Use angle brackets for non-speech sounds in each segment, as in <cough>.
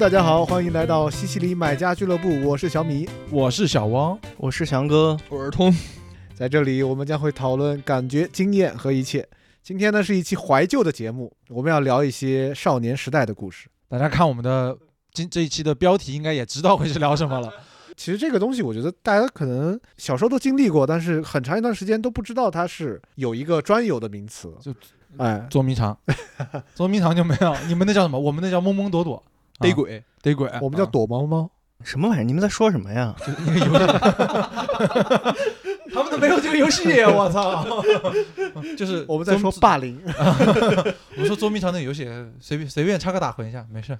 大家好，欢迎来到西西里买家俱乐部，我是小米，我是小汪，我是翔哥，我是通，在这里我们将会讨论感觉、经验和一切。今天呢是一期怀旧的节目，我们要聊一些少年时代的故事。大家看我们的今这一期的标题，应该也知道会是聊什么了。<laughs> 其实这个东西，我觉得大家可能小时候都经历过，但是很长一段时间都不知道它是有一个专有的名词。就哎，捉迷藏，<laughs> 捉迷藏就没有，你们那叫什么？我们那叫懵懵躲躲，逮鬼，逮鬼。我们叫躲猫猫。什么玩意儿？你们在说什么呀？游戏，他们都没有这个游戏，我操！<laughs> 就是我们在说霸凌。<laughs> 我们说捉迷藏那个游戏，随便随便插个打混一下，没事。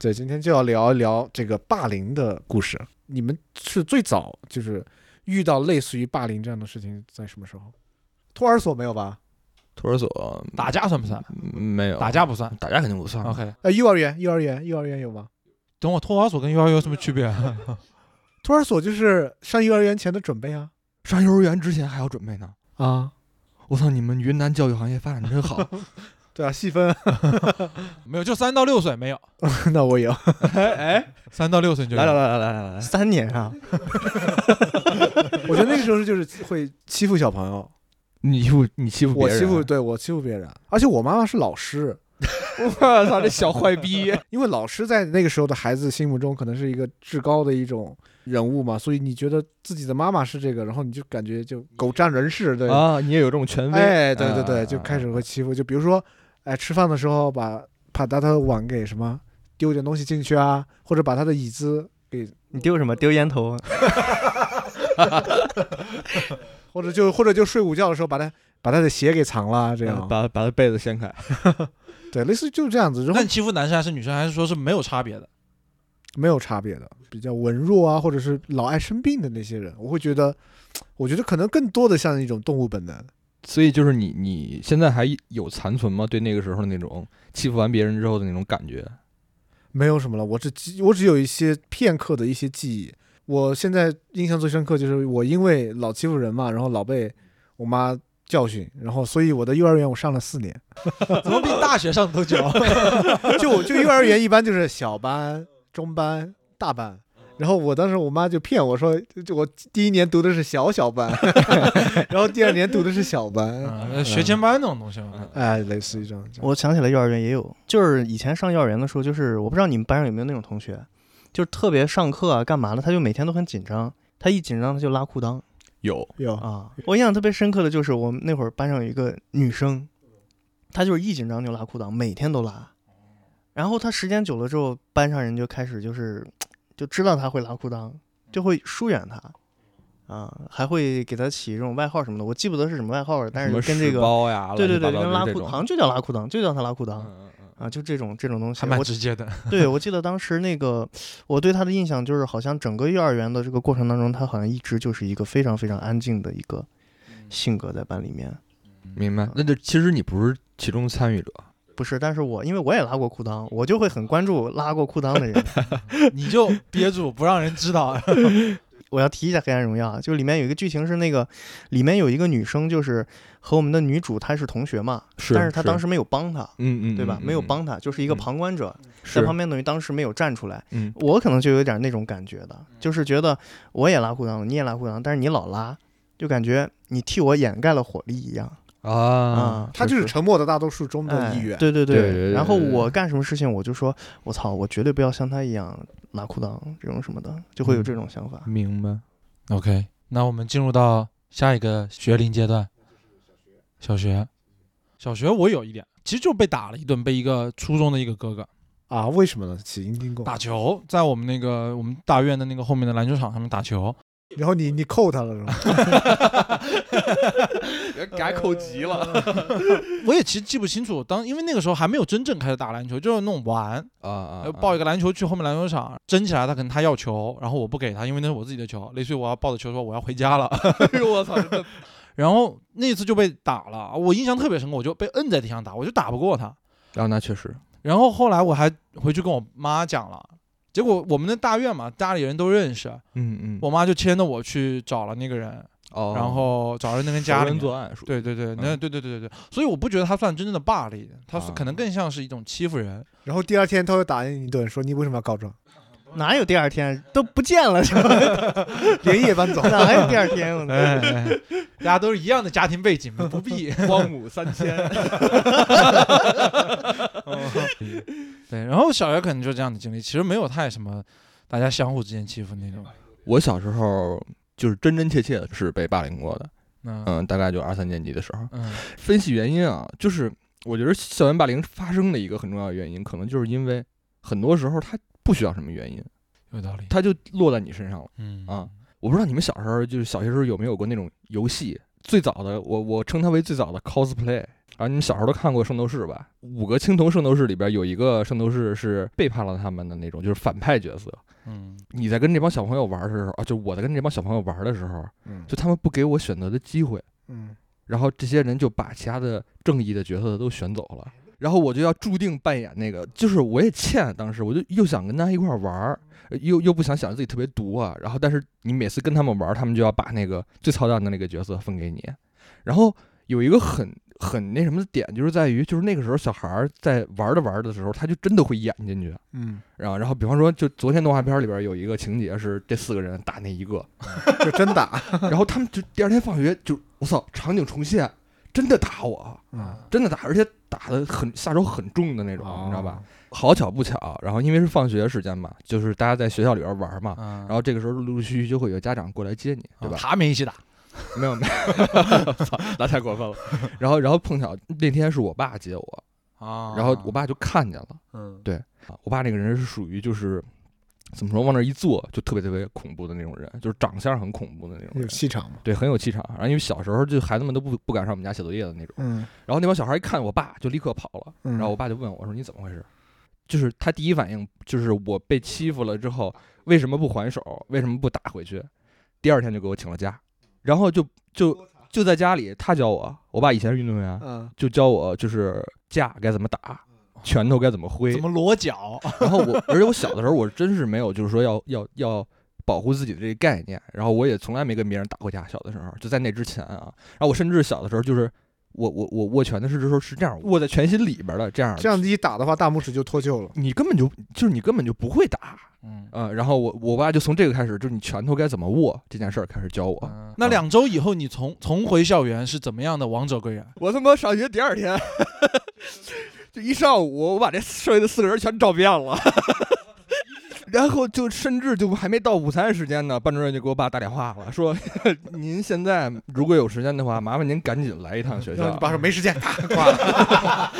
对，今天就要聊一聊这个霸凌的故事。你们是最早就是遇到类似于霸凌这样的事情在什么时候？托儿所没有吧？托儿所打架算不算？嗯没有，打架不算。打架肯定不算。OK，呃，幼儿园，幼儿园，幼儿园有吗？等我托儿所跟幼儿园有什么区别？<laughs> 托儿所就是上幼儿园前的准备啊。上幼儿园之前还要准备呢。啊，我操，你们云南教育行业发展真好。<laughs> 对啊，细分。<laughs> 没有，就三到六岁没有，那我有。哎，三到六岁就有来来来来来来来，三年啊！我觉得那个时候就是会欺负小朋友，你欺负你欺负别人，我欺负，对我欺负别人，而且我妈妈是老师，<laughs> 我操，这小坏逼！<laughs> 因为老师在那个时候的孩子心目中可能是一个至高的一种人物嘛，所以你觉得自己的妈妈是这个，然后你就感觉就狗占人势，对，啊，你也有这种权威。哎，对对对，啊就开始会欺负，就比如说，哎，吃饭的时候把把他的碗给什么丢点东西进去啊，或者把他的椅子给，你丢什么？丢烟头？或者就或者就睡午觉的时候把他把他的鞋给藏了，这样，嗯把把他被子掀开。<laughs> 对，类似于就是这样子，然后那你欺负男生还是女生，还是说是没有差别的？没有差别的，比较文弱啊，或者是老爱生病的那些人，我会觉得，我觉得可能更多的像一种动物本能。所以就是你你现在还有残存吗？对那个时候那种欺负完别人之后的那种感觉？没有什么了，我只记我只有一些片刻的一些记忆。我现在印象最深刻就是我因为老欺负人嘛，然后老被我妈教训，然后所以我的幼儿园我上了四年，<laughs> 怎么比大学上都久？<laughs> 就就幼儿园一般就是小班、中班、大班。然后我当时我妈就骗我说，就我第一年读的是小小班，<laughs> 然后第二年读的是小班，嗯，学前班那种东西嘛。哎，类似于这样。这样我想起来幼儿园也有，就是以前上幼儿园的时候，就是我不知道你们班上有没有那种同学，就是特别上课啊干嘛的，他就每天都很紧张，他一紧张他就拉裤裆有有啊。我印象特别深刻的就是我们那会儿班上有一个女生，她就是一紧张就拉裤裆，每天都拉。然后她时间久了之后，班上人就开始就是就知道她会拉裤裆，就会疏远她。啊，还会给她起这种外号什么的，我记不得是什么外号了，但是跟这个包呀，对对对，跟拉裤好像就叫拉裤裆，就叫她拉裤裆啊，就这种这种东西。还蛮直接的，<laughs> 对我记得当时那个我对他的印象就是，好像整个幼儿园的这个过程当中，他好像一直就是一个非常非常安静的一个性格在班里面。明白。那就其实你不是其中参与者，不是，但是我因为我也拉过裤裆，我就会很关注拉过裤裆的人。<laughs> 你就憋住不让人知道。<laughs> 我要提一下《黑暗荣耀》啊，就里面有一个剧情是那个，里面有一个女生就是和我们的女主她是同学嘛，是但是她当时没有帮她，嗯嗯，对吧？没有帮她，就是一个嗯旁观者，是在旁边等于当时没有站出来。嗯我可能就有点那种感觉的，就是觉得我也拉裤裆了，你也拉裤裆，但是你老拉，就感觉你替我掩盖了火力一样啊啊。他就是沉默的大多数中的哎一员。对对对然后我干什么事情，我就说，我操，我绝对不要像他一样拉裤裆这种什么的，就会有这种想法。明白。OK，那我们进入到下一个学龄阶段，小学。小学我有一点，其实就被打了一顿，被一个初中的一个哥哥啊，为什么呢？起因听过。打球，在我们那个我们大院的那个后面的篮球场上面打球，<laughs> 然后你你扣他了是吧？<laughs> 改口急了 <laughs> 我也其实记不清楚，当因为那个时候还没有真正开始打篮球，就是那种玩，啊啊呃！抱一个篮球去后面篮球场争起来，他可能他要球，然后我不给他，因为那是我自己的球，类似于我要抱着球说我要回家了，哎呦我操！然后那次就被打了，我印象特别深刻，我就被摁在地上打，我就打不过他。然后，那确实，然后后来我还回去跟我妈讲了，结果我们的大院嘛，家里人都认识，嗯嗯，我妈就牵着我去找了那个人，哦，然后找了那边家里人作案，对对对，那嗯对对对对对，所以我不觉得他算真正的霸凌，他是啊可能更像是一种欺负人。然后第二天他会打你一顿，说你为什么要告状，<laughs> <laughs> 哪有第二天都不见了，是吧？连夜搬走。哪还有第二天？我哎，哎大家都是一样的家庭背景，不必。<laughs> 荒亩三千。<laughs> 对，然后小学可能就这样的经历，其实没有太什么大家相互之间欺负那种。我小时候就是真真切切的是被霸凌过的，嗯嗯，大概就二三年级的时候。嗯分析原因啊，就是我觉得校园霸凌发生的一个很重要的原因，可能就是因为很多时候它不需要什么原因，有道理。它就落在你身上了。嗯啊我不知道你们小时候就是小学时候有没有过那种游戏，最早的我我称它为最早的 cosplay 啊，你们小时候都看过《圣斗士》吧？五个青铜圣斗士里边有一个圣斗士是背叛了他们的那种，就是反派角色。嗯。你在跟这帮小朋友玩的时候啊，就我在跟这帮小朋友玩的时候，嗯。就他们不给我选择的机会，嗯，然后这些人就把其他的正义的角色都选走了，然后我就要注定扮演那个，就是我也欠，当时我就又想跟他一块儿玩又又不想显得自己特别毒啊，然后但是你每次跟他们玩儿，他们就要把那个最操蛋的那个角色分给你，然后有一个很很那什么的点，就是在于就是那个时候小孩儿在玩着玩着的时候，他就真的会演进去，嗯，然后然后比方说就昨天动画片里边有一个情节是这四个人打那一个，<laughs> 就真打。然后他们就第二天放学就我操场景重现，真的打我。嗯，真的打，而且打的很下手很重的那种，你知道吧？哦？好巧不巧，然后因为是放学时间嘛，就是大家在学校里边玩嘛，嗯，然后这个时候陆陆续续就会有家长过来接你，对吧？他们一起打。没 <laughs> 有没有，操，<laughs> 那太过分了。<laughs> 然后然后碰巧那天是我爸接我，啊然后我爸就看见了，嗯对啊，我爸那个人是属于就是怎么说，往那儿一坐就特别特别恐怖的那种人，就是长相很恐怖的那种有人。气场嘛。对，很有气场。然后因为小时候就孩子们都不不敢上我们家写作业的那种。嗯然后那帮小孩一看我爸就立刻跑了，嗯，然后我爸就问我说：“你怎么回事？”就是他第一反应就是我被欺负了之后，为什么不还手？为什么不打回去？第二天就给我请了假，然后就就就在家里，他教我，我爸以前是运动员，嗯就教我就是架该怎么打，拳头该怎么挥怎。么裸脚？然后我，而且我小的时候我真是没有就是说要要要保护自己的这个概念，然后我也从来没跟别人打过架。小的时候就在那之前啊，然后我甚至小的时候就是我我我握拳的是时候是这样握在拳心里边的这样这样一打的话，大拇指就脱臼了。你根本就就是你根本就不会打，嗯呃，然后我我爸就从这个开始，就是你拳头该怎么握这件事儿开始教我。嗯那两周以后，你重重回校园是怎么样的王者归来？我他妈上学第二天，<laughs> 就一上午，我把这剩下的四个人全找遍了。<laughs> 然后就甚至就还没到午餐时间呢，班主任就给我爸打电话了，说您现在如果有时间的话，麻烦您赶紧来一趟学校然后你。爸说没时间，啪挂了。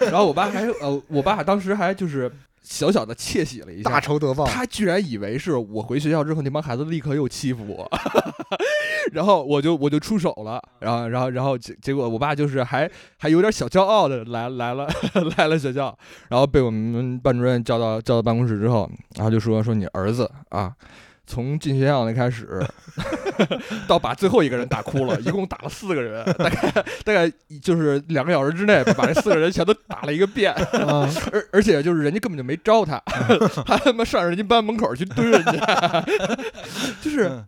然后我爸还呃，我爸当时还就是小小的窃喜了一下，大仇得报。他居然以为是我回学校之后那帮孩子立刻又欺负我，<laughs> 然后我就我就出手了，然后然后然后结结果我爸就是还还有点小骄傲的来来了 <laughs> 来了学校，然后被我们班主任叫到叫到办公室之后，然后就说说你儿子啊。从进学校那开始，<laughs> 到把最后一个人打哭了，一共打了四个人，大概大概就是两个小时之内把这四个人全都打了一个遍。啊，而而且就是人家根本就没招他，<laughs> 还他妈上人家班门口去蹲人家，<laughs> 就是嗯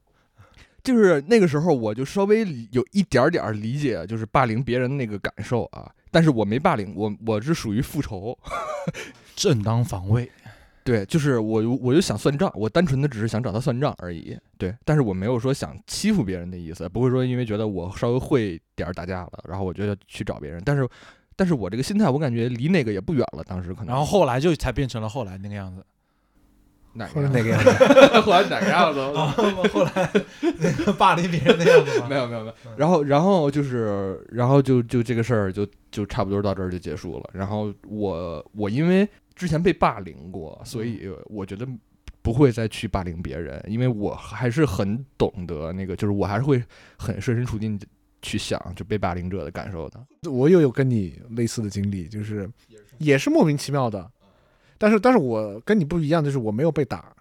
就是那个时候我就稍微有一点点儿理解，就是霸凌别人那个感受啊，但是我没霸凌，我我是属于复仇，正当防卫。对，就是我我就想算账，我单纯的只是想找他算账而已，对，但是我没有说想欺负别人的意思，不会说因为觉得我稍微会点儿打架了，然后我觉得去找别人，但是但是我这个心态我感觉离那个也不远了，当时可能，然后后来就才变成了后来那个样子。哪个那个样子？<laughs> 后来哪个样子？后来那个霸凌别人的样子没有没有没有，然后然后就是然后就就这个事儿就就差不多到这儿就结束了。然后我我因为之前被霸凌过，所以我觉得不会再去霸凌别人，因为我还是很懂得那个，就是我还是会很设身处地去想就被霸凌者的感受的。我又有跟你类似的经历，就是也是。莫名其妙的，但是但是我跟你不一样，就是我没有被打，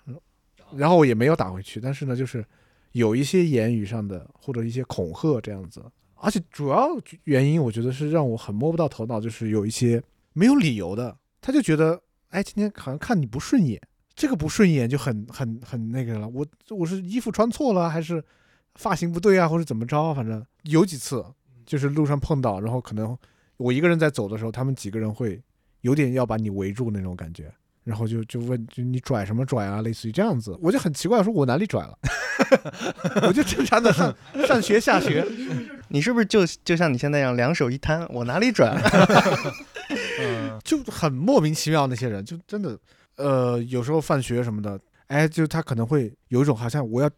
然后我也没有打回去，但是呢，就是有一些言语上的或者一些恐吓这样子，而且主要原因我觉得是让我很摸不到头脑，就是有一些没有理由的，他就觉得哎今天好像看你不顺眼，这个不顺眼就很很很那个了，我我是衣服穿错了还是发型不对啊，或者怎么着啊，反正有几次就是路上碰到，然后可能我一个人在走的时候，他们几个人会有点要把你围住那种感觉。然后就就问，就你拽什么拽啊？类似于这样子，我就很奇怪，我说我哪里拽了？<laughs> 我就正常的上上学下学，<laughs> 你是不是就就像你现在一样，两手一摊，我哪里拽了？<laughs> 嗯就很莫名其妙。那些人就真的，呃，有时候放学什么的，哎，就他可能会有一种好像我要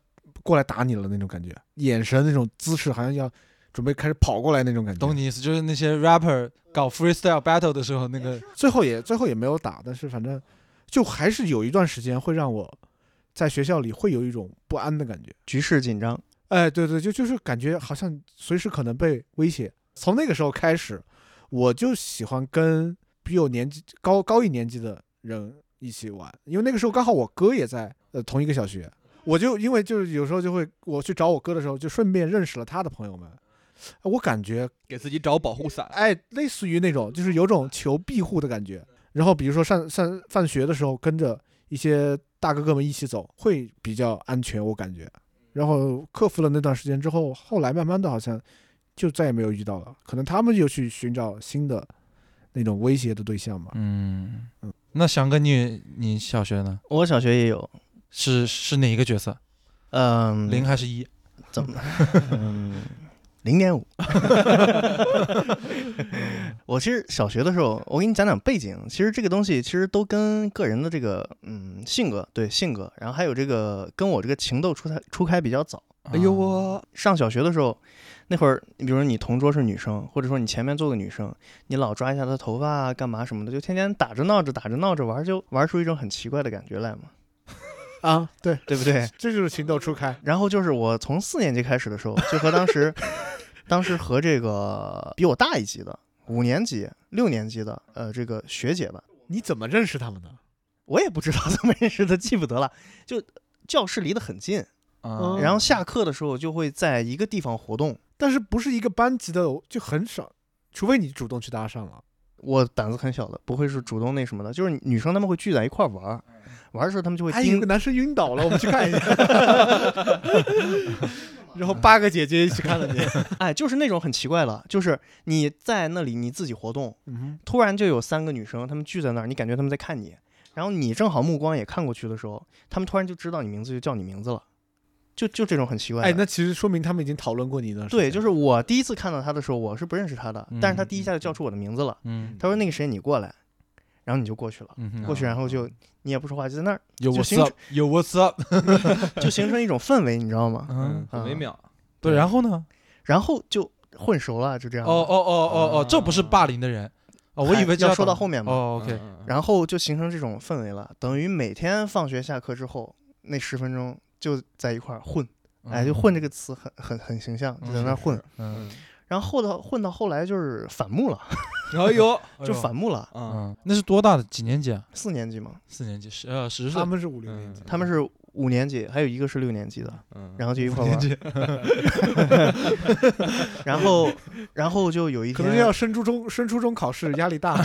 过来打你了那种感觉，眼神那种姿势，好像要准备开始跑过来那种感觉。懂你意思，就是那些 rapper 搞 freestyle battle 的时候，那个最后也最后也没有打，但是反正就还是有一段时间会让我在学校里会有一种不安的感觉。局势紧张，哎，对对，就就是感觉好像随时可能被威胁。从那个时候开始，我就喜欢跟比我年纪高高一年级的人一起玩，因为那个时候刚好我哥也在呃同一个小学，我就因为就是有时候就会我去找我哥的时候，就顺便认识了他的朋友们。我感觉给自己找保护伞。哎，类似于那种就是有种求庇护的感觉。然后比如说上上放学的时候，跟着一些大哥哥们一起走，会比较安全，我感觉。然后克服了那段时间之后，后来慢慢的好像就再也没有遇到了，可能他们又去寻找新的那种威胁的对象吧。嗯嗯，那翔哥你你小学呢？我小学也有，是是哪一个角色？嗯，零还是一？怎么？<laughs> 嗯，零点五。<laughs> 我其实小学的时候，我给你讲讲背景。其实这个东西其实都跟个人的这个嗯性格，对性格，然后还有这个跟我这个情窦初开初开比较早。哎呦啊我，上小学的时候，那会儿，你比如说你同桌是女生，或者说你前面坐个女生，你老抓一下她头发啊，干嘛什么的，就天天打着闹着打着闹着玩，就玩出一种很奇怪的感觉来嘛，啊，对，对不对？这就是情窦初开。然后就是我从四年级开始的时候，就和当时，<laughs> 当时和这个比我大一级的五年级、六年级的呃这个学姐吧，你怎么认识他们的？我也不知道怎么认识的，记不得了。就教室离得很近，啊然后下课的时候就会在一个地方活动。但是不是一个班级的就很少，除非你主动去搭讪了。我胆子很小的，不会是主动那什么的，就是女生她们会聚在一块玩儿，玩儿的时候她们就会哎，有盯个男生晕倒了，我们去看一下。<laughs> 然后八个姐姐一起看了你。<laughs> 哎，就是那种很奇怪了，就是你在那里你自己活动，嗯突然就有三个女生，她们聚在那儿，你感觉她们在看你，然后你正好目光也看过去的时候，她们突然就知道你名字，就叫你名字了，就就这种很奇怪。哎，那其实说明他们已经讨论过你呢。对，就是我第一次看到他的时候，我是不认识他的，但是他第一下就叫出我的名字了，嗯他说那个谁你过来，然后你就过去了，嗯过去然后就你也不说话，就在那儿有就 what's up 有 what's up，<laughs> 就形成一种氛围，你知道吗？嗯，很微妙。对，然后呢？然后就混熟了，就这样。哦哦哦哦哦，这不是霸凌的人哦，我以为这要说到后面嘛哦，OK，嗯然后就形成这种氛围了，等于每天放学下课之后那十分钟就在一块儿混，哎，就混这个词很很很形象，就在那混。嗯，然后后到混到后来就是反目了，<laughs> 哎呦，<laughs> 就反目了。嗯，嗯，那是多大的？几年级啊？四年级嘛，四年级，十呃十岁他。们是五六年级，他们是五年级，还有一个是六年级的，嗯，然后就一块儿玩儿。然后，然后就有一天可能天，要升初中，升初中考试压力大。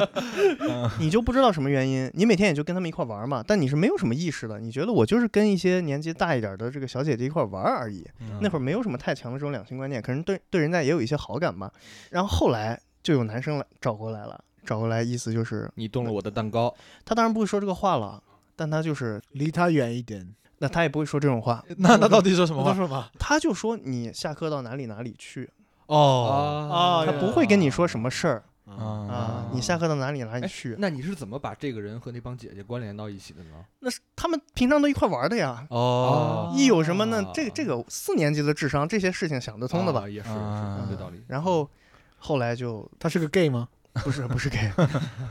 <laughs> 你就不知道什么原因，你每天也就跟他们一块儿玩嘛，但你是没有什么意识的，你觉得我就是跟一些年纪大一点的这个小姐姐一块儿玩而已。嗯那会儿没有什么太强的这种两性观念，可能对对人家也有一些好感吧。然后后来就有男生来找过来了，找过来意思就是你动了我的蛋糕，他当然不会说这个话了，但他就是离他远一点。那他也不会说这种话，<laughs> 那那到底说什么话？<laughs> 说什么，他就说你下课到哪里哪里去，哦啊他不会跟你说什么事儿啊啊，你下课到哪里哪里哎去，那你是怎么把这个人和那帮姐姐关联到一起的呢？那是他们平常都一块玩的呀。哦，一有什么呢啊？这个这个四年级的智商，这些事情想得通的吧啊？也是，啊是有道理。然后后来就他是个 gay 吗？<laughs> 不是不是 gay，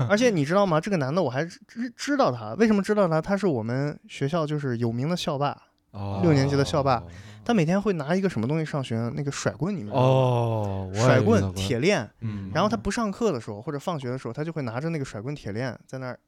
而且你知道吗？这个男的我还知知道他，为什么知道他？他是我们学校就是有名的校霸，哦六年级的校霸他每天会拿一个什么东西上学？那个甩棍，你们知道吗？哦，甩棍、铁链。嗯，然后他不上课的时候或者放学的时候，他就会拿着那个甩棍、铁链在那儿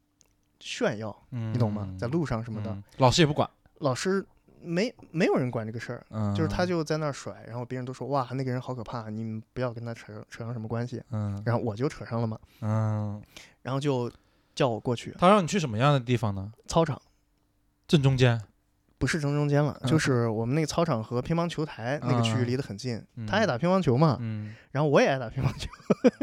炫耀，你你懂吗？在路上什么的，嗯老师也不管，老师没没有人管这个事儿。嗯，就是他就在那儿甩，然后别人都说哇那个人好可怕，你们不要跟他扯扯上什么关系。嗯然后我就扯上了嘛，嗯，然后就叫我过去他让你去什么样的地方呢？操场，正中间不是正中间了，嗯就是我们那个操场和乒乓球台那个区域嗯离得很近。嗯他爱打乒乓球嘛，嗯然后我也爱打乒乓球，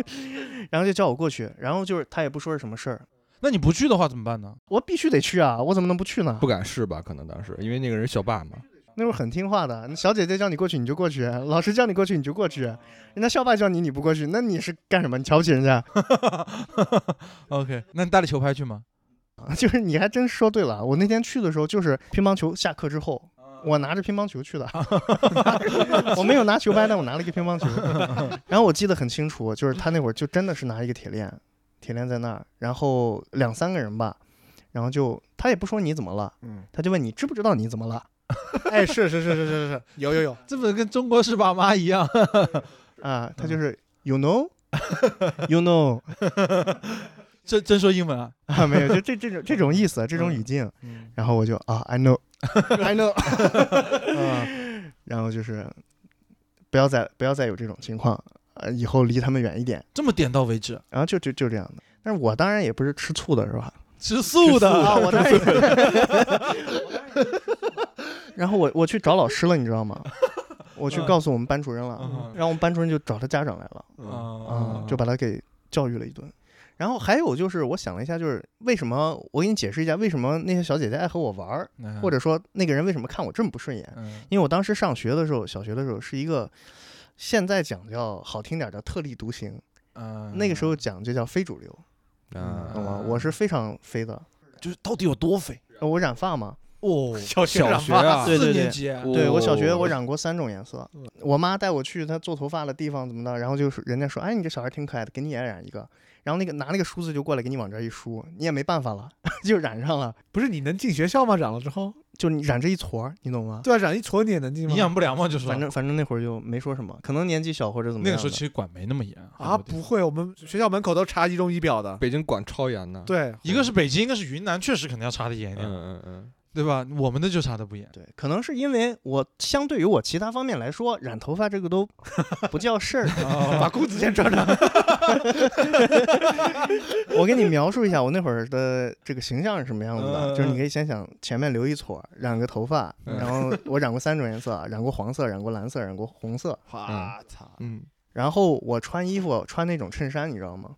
<laughs> 然后就叫我过去，然后就是他也不说是什么事儿，那你不去的话怎么办呢？我必须得去啊，我怎么能不去呢不？敢试吧？可能当时因为那个人小霸嘛，那会儿很听话的，那小姐姐叫你过去你就过去，老师叫你过去你就过去，人家校霸叫你你不过去，那你是干什么？你瞧不起人家？<laughs> OK，那你带着球拍去吗？<laughs> 就是你还真说对了，我那天去的时候就是乒乓球下课之后，我拿着乒乓球去的，<laughs> 我没有拿球拍，但我拿了一个乒乓球。然后我记得很清楚，就是他那会儿就真的是拿一个铁链，铁链在那儿，然后两三个人吧，然后就他也不说你怎么了，嗯，他就问你知不知道你怎么了 <laughs> 哎，是是是是是是是，有有有，<laughs> 这不跟中国式爸妈一样？<laughs> 啊？他就是 you know you know 真真说英文啊？啊，没有，就这这种这种意思，这种语境。嗯，然后我就啊，I know I know，啊，然后就是不要再不要再有这种情况，呃，以后离他们远一点。这么点到为止，然后就就就这样的。但是我当然也不是吃醋的，是吧？吃素的啊，我当然也。<laughs> <laughs> 然后我我去找老师了，你知道吗？我去嗯告诉我们班主任了，嗯然后我们班主任就找他家长来了，嗯啊啊，就把他给教育了一顿。然后还有就是，我想了一下，就是为什么我给你解释一下，为什么那些小姐姐爱和我玩儿，嗯或者说那个人为什么看我这么不顺眼？嗯因为我当时上学的时候，小学的时候是一个，现在讲叫好听点儿叫特立独行，嗯。那个时候讲就叫非主流，嗯。懂吗？我是非常非的，就是到底有多非呃我染发嘛，哦？小小学啊对对对。四年级。啊对我小学哦我染过三种颜色，我妈带我去她做头发的地方怎么的，然后就是人家说，哎，你这小孩挺可爱的，给你也染一个，然后那个拿那个梳子就过来给你往这儿一梳，你也没办法了，<laughs> 就染上了，不是你能进学校吗？染了之后，就你染这一撮儿，你懂吗？对啊，染一撮你也能进吗？营养不良嘛，就是反正反正那会儿就没说什么，可能年纪小或者怎么样。那个时候其实管没那么严啊，不会，我们学校门口都查仪容仪表的。北京管超严的。对，一个是北京，一个是云南，确实肯定要查的严一点嗯，嗯嗯，对吧？我们的就查的不严。对，可能是因为我相对于我其他方面来说，染头发这个都 <laughs> 不叫事儿。<laughs> 把裤子先穿上。<laughs> 我给你描述一下我那会儿的这个形象是什么样子的，嗯就是你可以先想前面留一撮儿，染个头发，嗯然后我染过三种颜色，染过黄色，染过蓝色，染过红色。我操！嗯，然后我穿衣服穿那种衬衫，你知道吗？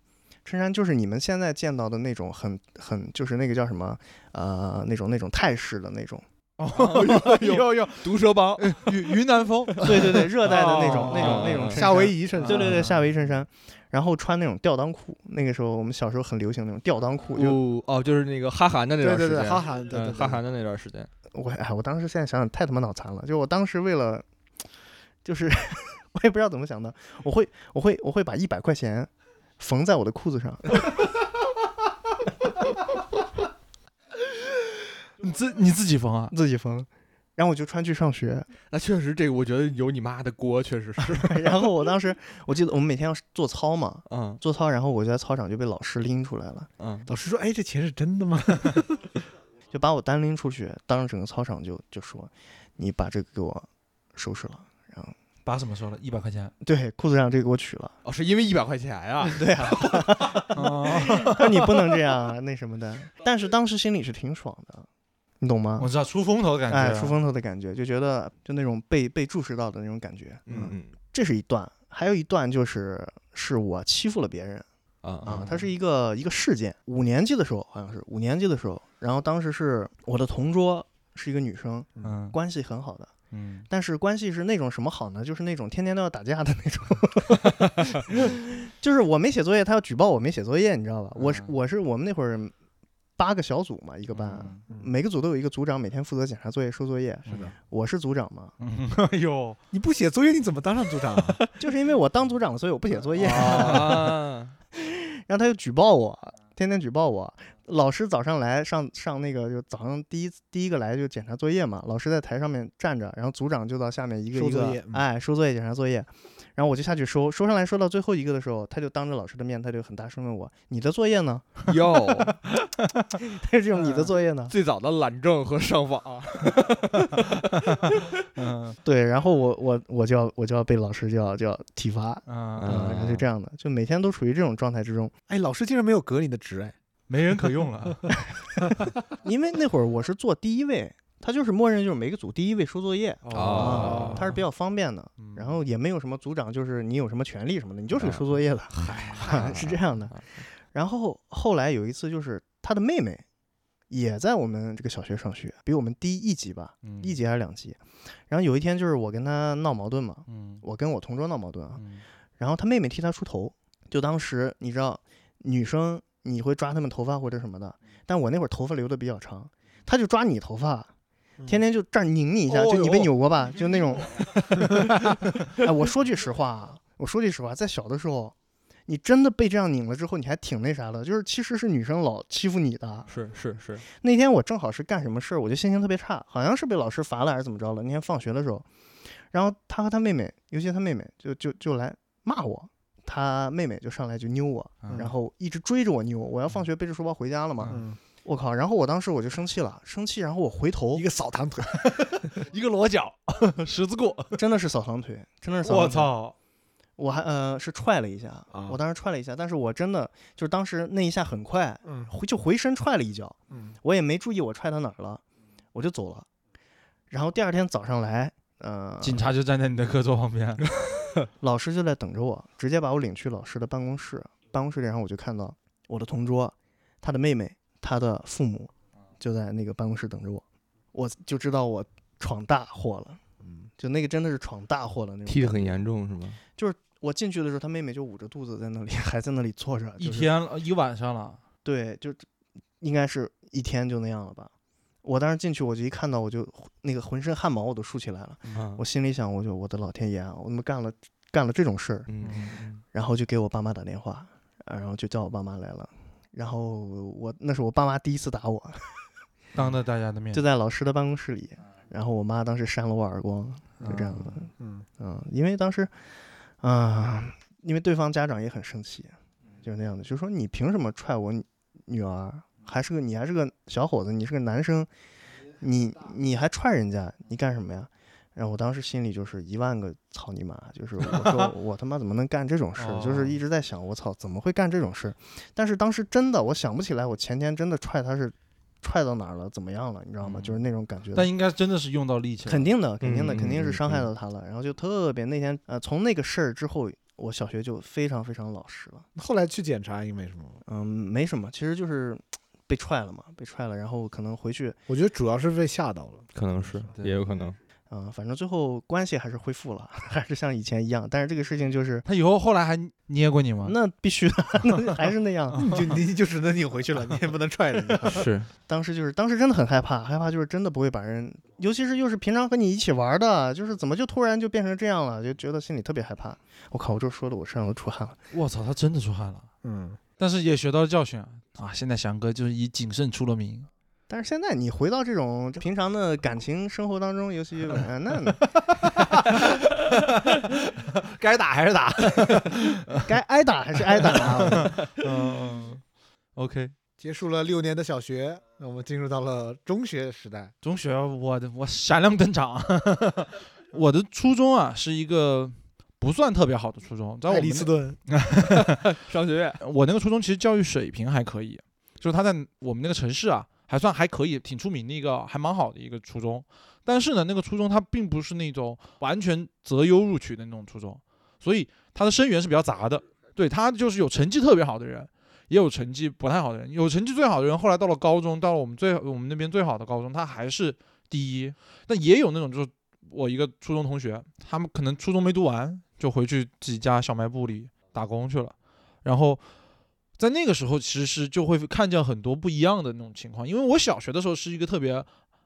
衬衫就是你们现在见到的那种很很就是那个叫什么呃那种那种泰式的那种，哦，有有有毒蛇帮，<laughs> 云云南风，对对对，热带的那种、那种哦那种衬衫夏威夷衬衫。对对对，夏威夷衬衫，然后穿那种吊裆裤。那个时候我们小时候很流行那种吊裆裤，就哦哦，就是那个哈韩的那对对对，段时间，哈韩，对对嗯，对哈韩的那段时间，我哎，我当时现在想想太他妈脑残了。就我当时为了，就是我也不知道怎么想的，我会我会我会把一百块钱缝在我的裤子上，<laughs> 你自你自己缝啊？自己缝，然后我就穿去上学。那确实这个我觉得有你妈的锅，确实是，<laughs> 然后我当时我记得我们每天要做操嘛，嗯做操，然后我就在操场就被老师拎出来了，嗯，老师说：“哎，这钱是真的吗 <laughs> 就把我单拎出去，当着整个操场就就说，你把这个给我收拾了。把什么说了？一百块钱。对，裤子上这个给我取了。哦，是因为一百块钱呀，对啊，<laughs> 哦，<laughs> 那你不能这样啊，那什么的。但是当时心里是挺爽的，你懂吗我？知道出风头的感觉。哎，出风头的感觉，就觉得就那种被被注视到的那种感觉。嗯嗯这是一段，还有一段就是是我欺负了别人啊啊，它是一个一个事件。五年级的时候，好像是五年级的时候，然后当时是我的同桌是一个女生，嗯关系很好的。嗯但是关系是那种什么好呢？就是那种天天都要打架的那种，<laughs> 就是我没写作业，他要举报我没写作业，你知道吧？我是嗯我是我们那会儿八个小组嘛，一个班，嗯每个组都有一个组长，每天负责检查作业、收作业。是的。我是组长嘛，嗯，哎呦，？”你不写作业，你怎么当上组长啊？<laughs> 就是因为我当组长了，所以我不写作业，啊，<laughs> 然后他就举报我，天天举报我。老师早上来上上那个，就早上第一第一个来就检查作业嘛。老师在台上面站着，然后组长就到下面一个一个哎收作业检查作业，然后我就下去收，收上来收到最后一个的时候，他就当着老师的面，他就很大声问我：“你的作业呢？哟，他是这种你的作业呢最早的懒政和上访，嗯？” <laughs> 对，然后我我我就要我就要被老师就要就要体罚，嗯嗯，然后就这样的，就每天都处于这种状态之中。哎，老师竟然没有革你的职，哎，没人可用了。<laughs> 因为那会儿我是坐第一位，他就是默认就是每个组第一位收作业哦啊，他是比较方便的。嗯然后也没有什么组长，就是你有什么权利什么的，你就是个收作业的，嗨 <laughs> 是这样的。然后后来有一次，就是他的妹妹也在我们这个小学上学，比我们低一级吧，嗯一级还是两级。然后有一天就是我跟他闹矛盾嘛，嗯我跟我同桌闹矛盾啊，嗯然后他妹妹替他出头，就当时你知道女生你会抓他们头发或者什么的，但我那会儿头发留的比较长，他就抓你头发。天天就这儿拧你一下，哦就你被扭过吧，就那种。<laughs> 哎，我说句实话啊，我说句实话，在小的时候，你真的被这样拧了之后，你还挺那啥的，就是其实是女生老欺负你的。是是是，那天我正好是干什么事儿，我就心情特别差，好像是被老师罚了还是怎么着了。那天放学的时候，然后他和他妹妹，尤其他妹妹就就就来骂我，他妹妹就上来就扭我，嗯然后一直追着我扭。我要放学背着书包回家了嘛，嗯，我靠！然后我当时我就生气了，生气，然后我回头一，个扫堂腿，<laughs> 一个裸脚，十字过，<laughs> 真的是扫堂腿，真的是扫堂腿！我操！我还呃是踹了一下，啊我当时踹了一下，但是我真的就是当时那一下很快，嗯回就回身踹了一脚，嗯我也没注意我踹到哪儿了，我就走了。然后第二天早上来，呃，警察就站在你的课桌旁边，<laughs> <laughs> 老师就在等着我，直接把我领去老师的办公室。办公室里，然后我就看到我的同桌，他的妹妹，他的父母就在那个办公室等着我，我就知道我闯大祸了。嗯，就那个真的是闯大祸了那种。踢得很严重是吗？<laughs> 就是我进去的时候，他妹妹就捂着肚子在那里，<laughs> 还在那里坐着，一就是天了一晚上了，对，就应该是一天就那样了吧。我当时进去，我就一看到，我就那个浑身汗毛我都竖起来了。啊我心里想，我就我的老天爷啊，我怎么干了干了这种事儿？然后就给我爸妈打电话，啊然后就叫我爸妈来了。然后我那是我爸妈第一次打我，当着大家的面就，在老师的办公室里。然后我妈当时扇了我耳光，就这样的。嗯嗯，因为当时，啊、因为对方家长也很生气，就是那样的，就说你凭什么踹我女女儿？还是个你还是个小伙子，你是个男生，你你还踹人家，你干什么呀？然后我当时心里就是一万个操你妈，就是我说 <laughs> 我他妈怎么能干这种事？就是一直在想我操怎么会干这种事？但是当时真的我想不起来，我前天真的踹他是踹到哪儿了，怎么样了，你知道吗？嗯就是那种感觉。但应该真的是用到力气了，肯定的，肯定的，嗯肯定是伤害到他了。然后就特别那天，呃，从那个事儿之后，我小学就非常非常老实了。后来去检查，因为什么？嗯，没什么，其实就是被踹了嘛，被踹了，然后可能回去，我觉得主要是被吓到了。可能是也有可能。嗯、反正最后关系还是恢复了，<laughs> 还是像以前一样。但是这个事情就是，他以后后来还捏过你吗？那必须的，<laughs> 那还是那样。你就 <laughs> 你就只能拧回去了，你也不能踹人家。是当时就是，当时真的很害怕，害怕就是真的不会把人，尤其是又是平常和你一起玩的，就是怎么就突然就变成这样了，就觉得心里特别害怕。我靠，我这说的我身上都出汗了。我操，他真的出汗了，嗯，但是也学到了教训啊！啊，现在翔哥就是以谨慎出了名，但是现在你回到这种平常的感情生活当中，尤其 <laughs> 呃那 <laughs> 该打还是打。<laughs> 该挨打还是挨打啊。嗯，OK，结束了六年的小学，那我们进入到了中学时代。中学我的我闪亮登场，我的初中啊是一个不算特别好的初中，在我爱们丽斯顿，<laughs> 商学院我那个初中其实教育水平还可以，就是他在我们那个城市啊还算还可以，挺出名的一个还蛮好的一个初中。但是呢，那个初中它并不是那种完全择优录取的那种初中，所以它的生源是比较杂的。对，他就是有成绩特别好的人，也有成绩不太好的人。有成绩最好的人，后来到了高中，到了我们最我们那边最好的高中，他还是第一。但也有那种就是我一个初中同学，他们可能初中没读完，就回去自己家小卖部里打工去了，然后。在那个时候，其实就会看见很多不一样的那种情况。因为我小学的时候是一个特别，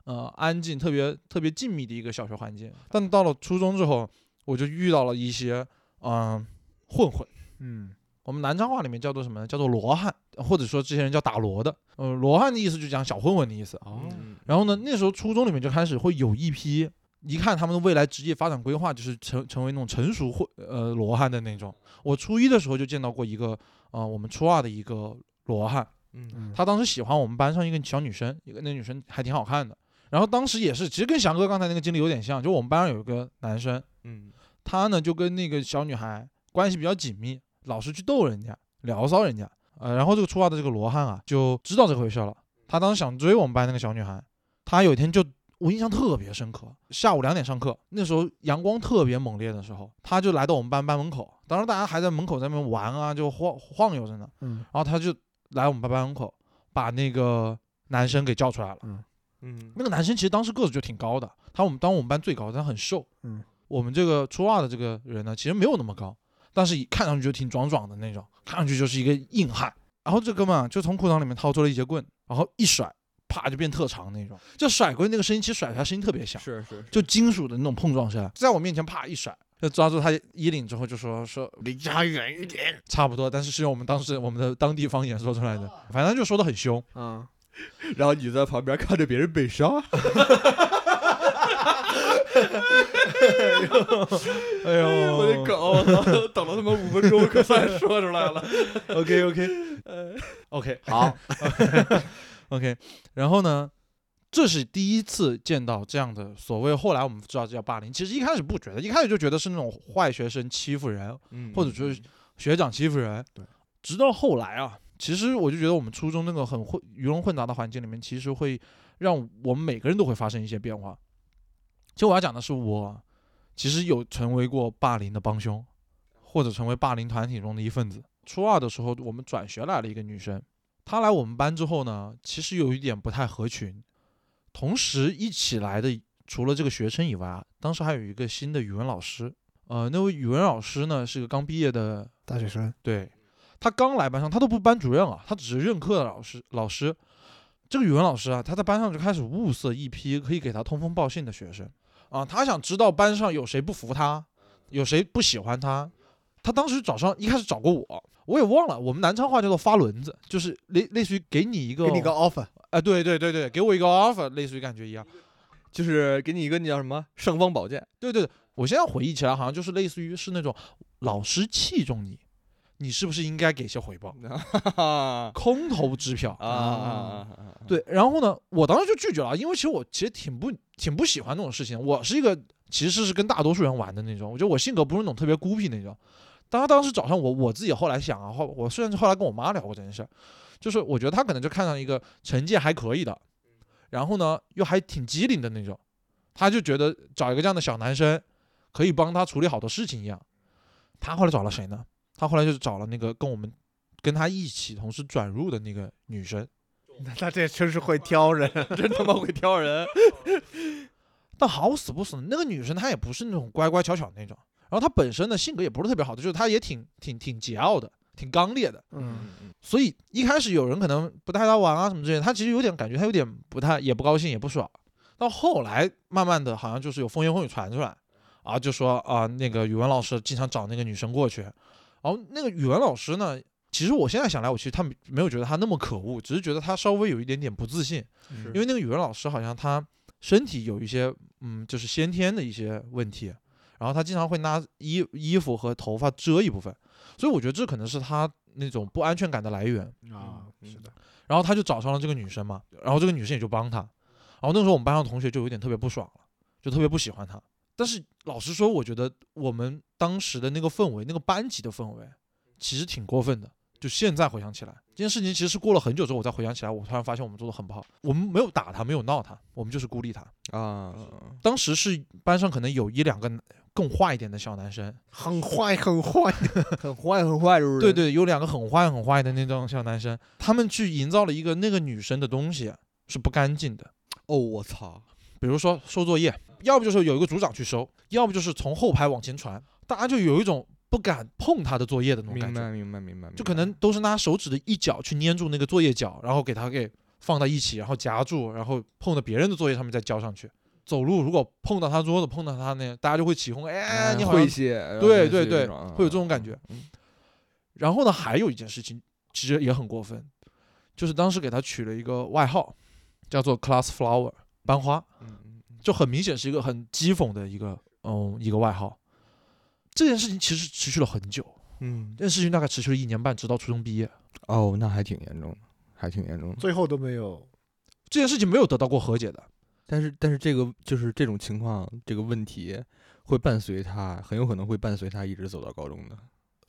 呃，安静、特别特别静谧的一个小学环境，但到了初中之后，我就遇到了一些，嗯、混混。嗯，我们南昌话里面叫做什么呢？叫做罗汉，或者说这些人叫打罗的。呃，罗汉的意思就讲小混混的意思。哦，然后呢，那时候初中里面就开始会有一批，一看他们的未来职业发展规划就是成成为那种成熟或呃罗汉的那种。我初一的时候就见到过一个，呃，我们初二的一个罗汉，嗯嗯他当时喜欢我们班上一个小女生，一个那女生还挺好看的。然后当时也是，其实跟翔哥刚才那个经历有点像，就我们班上有一个男生，嗯他呢就跟那个小女孩关系比较紧密，老是去逗人家，聊骚人家。呃，然后这个初二的这个罗汉啊，就知道这回事了。他当时想追我们班那个小女孩，他有一天就我印象特别深刻。下午两点上课，那时候阳光特别猛烈的时候，他就来到我们班班门口，当时大家还在门口在那边玩啊，就晃晃悠着呢。嗯然后他就来我们班班门口，把那个男生给叫出来了。嗯那个男生其实当时个子就挺高的，他我们当我们班最高但，他很瘦。嗯，我们这个初二的这个人呢，其实没有那么高，但是一看上去就挺壮壮的那种，看上去就是一个硬汉。然后这哥们啊，就从裤裆里面掏出了一节棍，然后一甩，啪就变特长那种。就甩棍那个声音，其实甩出来声音特别响，是是就金属的那种碰撞声，在我面前啪一甩，就抓住他衣领之后就说说离家远一点，差不多，但是是用我们当时我们的当地方言说出来的，反正就说的很凶。啊，然后你在旁边看着别人被杀，哎呦我的狗，等了他妈五分钟，可算说出来了。OK OK OK 好 OK，然后呢，这是第一次见到这样的所谓，后来我们知道这叫霸凌。其实一开始不觉得，一开始就觉得是那种坏学生欺负人，嗯或者说是学长欺负人。对，直到后来啊，其实我就觉得我们初中那个很混鱼龙混杂的环境里面，其实会让我们每个人都会发生一些变化。其实我要讲的是我，其实有成为过霸凌的帮凶，或者成为霸凌团体中的一份子。初二的时候，我们转学来了一个女生，她来我们班之后呢，其实有一点不太合群。同时一起来的，除了这个学生以外啊，当时还有一个新的语文老师。呃，那位语文老师呢是个刚毕业的，大学生，对，他刚来班上，他都不是班主任啊，他只是任课的老师。老师，这个语文老师啊，他在班上就开始物色一批可以给他通风报信的学生啊，他想知道班上有谁不服他，有谁不喜欢他。他当时找上一开始找过我，我也忘了，我们南昌话叫做发轮子，就是类类似于给你一个，给你个 offer，哎、对对对对，给我一个 offer，类似于感觉一样。就是给你一个那叫什么尚方宝剑，对对对，我现在回忆起来，好像就是类似于是那种老师器重你，你是不是应该给些回报？<laughs> 啊空头支票啊啊！对，然后呢，我当时就拒绝了，因为其实我其实挺不挺不喜欢这种事情。我是一个其实是跟大多数人玩的那种，我觉得我性格不是那种特别孤僻那种。当他当时找上我，我自己后来想啊，后我甚至后来跟我妈聊过这件事儿，就是我觉得他可能就看上一个成绩还可以的，然后呢又还挺机灵的那种，他就觉得找一个这样的小男生可以帮他处理好多事情一样。他后来找了谁呢？他后来就是找了那个跟我们跟他一起同时转入的那个女生。那他这真是会挑人，<laughs> 真他妈会挑人。<laughs> 但好死不死，那个女生她也不是那种乖乖巧巧那种，然后他本身的性格也不是特别好的，就是他也挺挺挺桀骜的，挺刚烈的。嗯，所以一开始有人可能不带他玩啊什么之类的，她其实有点感觉，他有点不太也不高兴也不爽。到后来慢慢的，好像就是有风言风语传出来，啊，就说啊那个语文老师经常找那个女生过去，然后那个语文老师呢，其实我现在想来，我其实他没没有觉得他那么可恶，只是觉得他稍微有一点点不自信。因为那个语文老师好像他身体有一些嗯，就是先天的一些问题，然后他经常会拿衣衣服和头发遮一部分，所以我觉得这可能是他那种不安全感的来源。啊，嗯是的，然后他就找上了这个女生嘛，然后这个女生也就帮他，然后那时候我们班上同学就有点特别不爽了，就特别不喜欢他。但是老实说，我觉得我们当时的那个氛围，那个班级的氛围，其实挺过分的。就现在回想起来，这件事情其实是过了很久之后，我再回想起来，我突然发现我们做的很不好。我们没有打他，没有闹他，我们就是孤立他。啊，当时是班上可能有一两个更坏一点的小男生，很坏 <laughs> 很坏，很坏很坏，就是。对对，有两个很坏很坏的那种小男生，他们去营造了一个那个女生的东西是不干净的，哦，我操，比如说收作业，要不就是有一个组长去收，要不就是从后排往前传，大家就有一种不敢碰他的作业的那种感觉，明白明白明白，就可能都是拿手指的一角去粘住那个作业角，然后给他给放到一起，然后夹住，然后碰到别人的作业上面再交上去。走路如果碰到他桌子，碰到他那，大家就会起哄，哎，你好像会谢，对对对会会有这种感觉。然后呢，还有一件事情其实也很过分，就是当时给他取了一个外号，叫做 Class Flower 班花，嗯就很明显是一个很讥讽的一个嗯一个外号。这件事情其实持续了很久，嗯，这件事情大概持续了一年半，直到初中毕业。哦，那还挺严重的，还挺严重的。最后都没有，这件事情没有得到过和解的，但是但是这个就是这种情况，这个问题会伴随他，很有可能会伴随他一直走到高中的。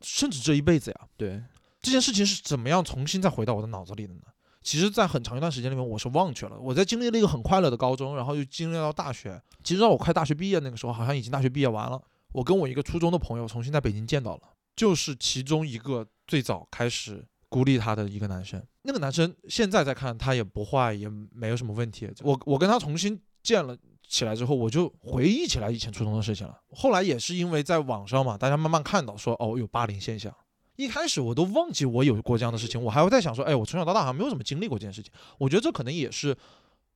甚至这一辈子呀。对，这件事情是怎么样重新再回到我的脑子里的呢？其实，在很长一段时间里面，我是忘却了。我在经历了一个很快乐的高中，然后又经历到大学。其实到我快大学毕业那个时候，好像已经大学毕业完了。我跟我一个初中的朋友重新在北京见到了，就是其中一个最早开始孤立他的一个男生。那个男生现在再看，他也不坏，也没有什么问题。我我跟他重新见了起来之后，我就回忆起来以前初中的事情了。后来也是因为在网上嘛，大家慢慢看到说哦有霸凌现象。一开始我都忘记我有过这样的事情，我还会在想说，哎，我从小到大好像没有怎么经历过这件事情。我觉得这可能也是